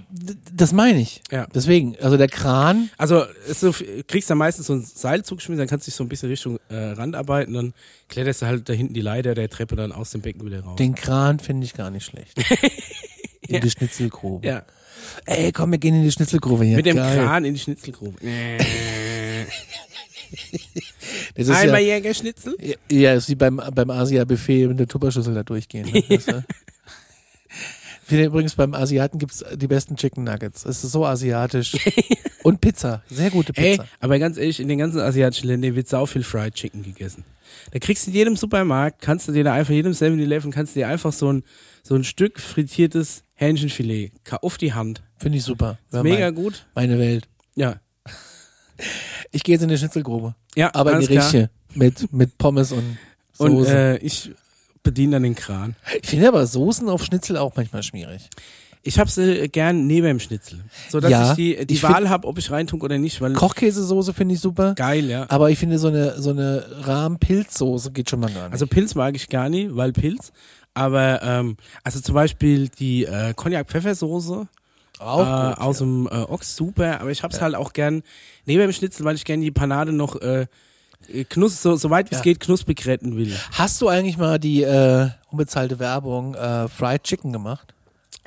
das meine ich. Ja. Deswegen, also der Kran, Also so, kriegst dann meistens so ein Seil zugeschmissen, dann kannst du dich so ein bisschen Richtung äh, Rand arbeiten, dann kletterst du halt da hinten die Leiter der Treppe dann aus dem Becken wieder raus. den Kran finde ich gar nicht schlecht. In die Schnitzelgrube. ja, Ey, komm, wir gehen in die Schnitzelgrube hier. mit dem Geil. Kran in die Schnitzelgrube. Das ist Einmal ja, Jägerschnitzel? ja, ist wie beim, beim Asia-Buffet mit der Tupperschüssel da durchgehen. Ne? Das, äh, Ich finde übrigens, beim Asiaten gibt's die besten Chicken Nuggets. Es ist so asiatisch. Und Pizza. Sehr gute Ey, Pizza. aber ganz ehrlich, in den ganzen asiatischen Ländern wird sau viel Fried Chicken gegessen. Da kriegst du in jedem Supermarkt, kannst du dir da einfach, jedem 7-Eleven, kannst du dir einfach so ein, so ein Stück frittiertes Hähnchenfilet auf die Hand. Finde ich super. Mega mein, gut. meine Welt. Ja. Ich gehe jetzt in die Schnitzelgrube. Ja, Aber in die richtige. Mit, mit Pommes und Und Soße. äh, ich bediene dann den Kran. ich finde aber Soßen auf Schnitzel auch manchmal schwierig. Ich habe sie gern neben dem Schnitzel. So dass Ja, ich die, die ich Wahl habe, ob ich reintue oder nicht, weil Kochkäsesoße finde ich super. geil, ja. Aber ich finde so eine, so eine Rahm-Pilzsoße geht schon mal gar nicht. Also Pilz mag ich gar nicht, weil Pilz. Aber ähm, also zum Beispiel die äh, Cognac-Pfeffersoße auch äh, gut, aus ja. dem äh, Ochs super, aber ich hab's halt auch gern neben dem Schnitzel, weil ich gern die Panade noch äh, knus so, so weit wie es Ja. geht knusprig retten will. Hast du eigentlich mal die äh, unbezahlte Werbung äh, Fried Chicken gemacht?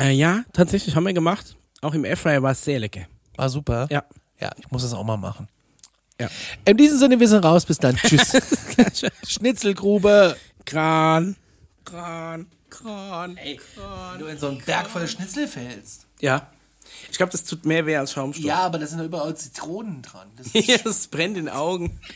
Äh, ja, tatsächlich haben wir gemacht. Auch im Airfryer war es sehr lecker. War super. Ja. Ja, ich muss das auch mal machen. Ja. In diesem Sinne, wir sind raus. Bis dann. Tschüss. Schnitzelgrube. Kran, Kran, Kran. Wenn du in so einen Berg voller Schnitzel fällst. Ja. Ich glaube, das tut mehr weh als Schaumstoff. Ja, aber da sind doch überall Zitronen dran. Das Ja, das brennt in den Augen.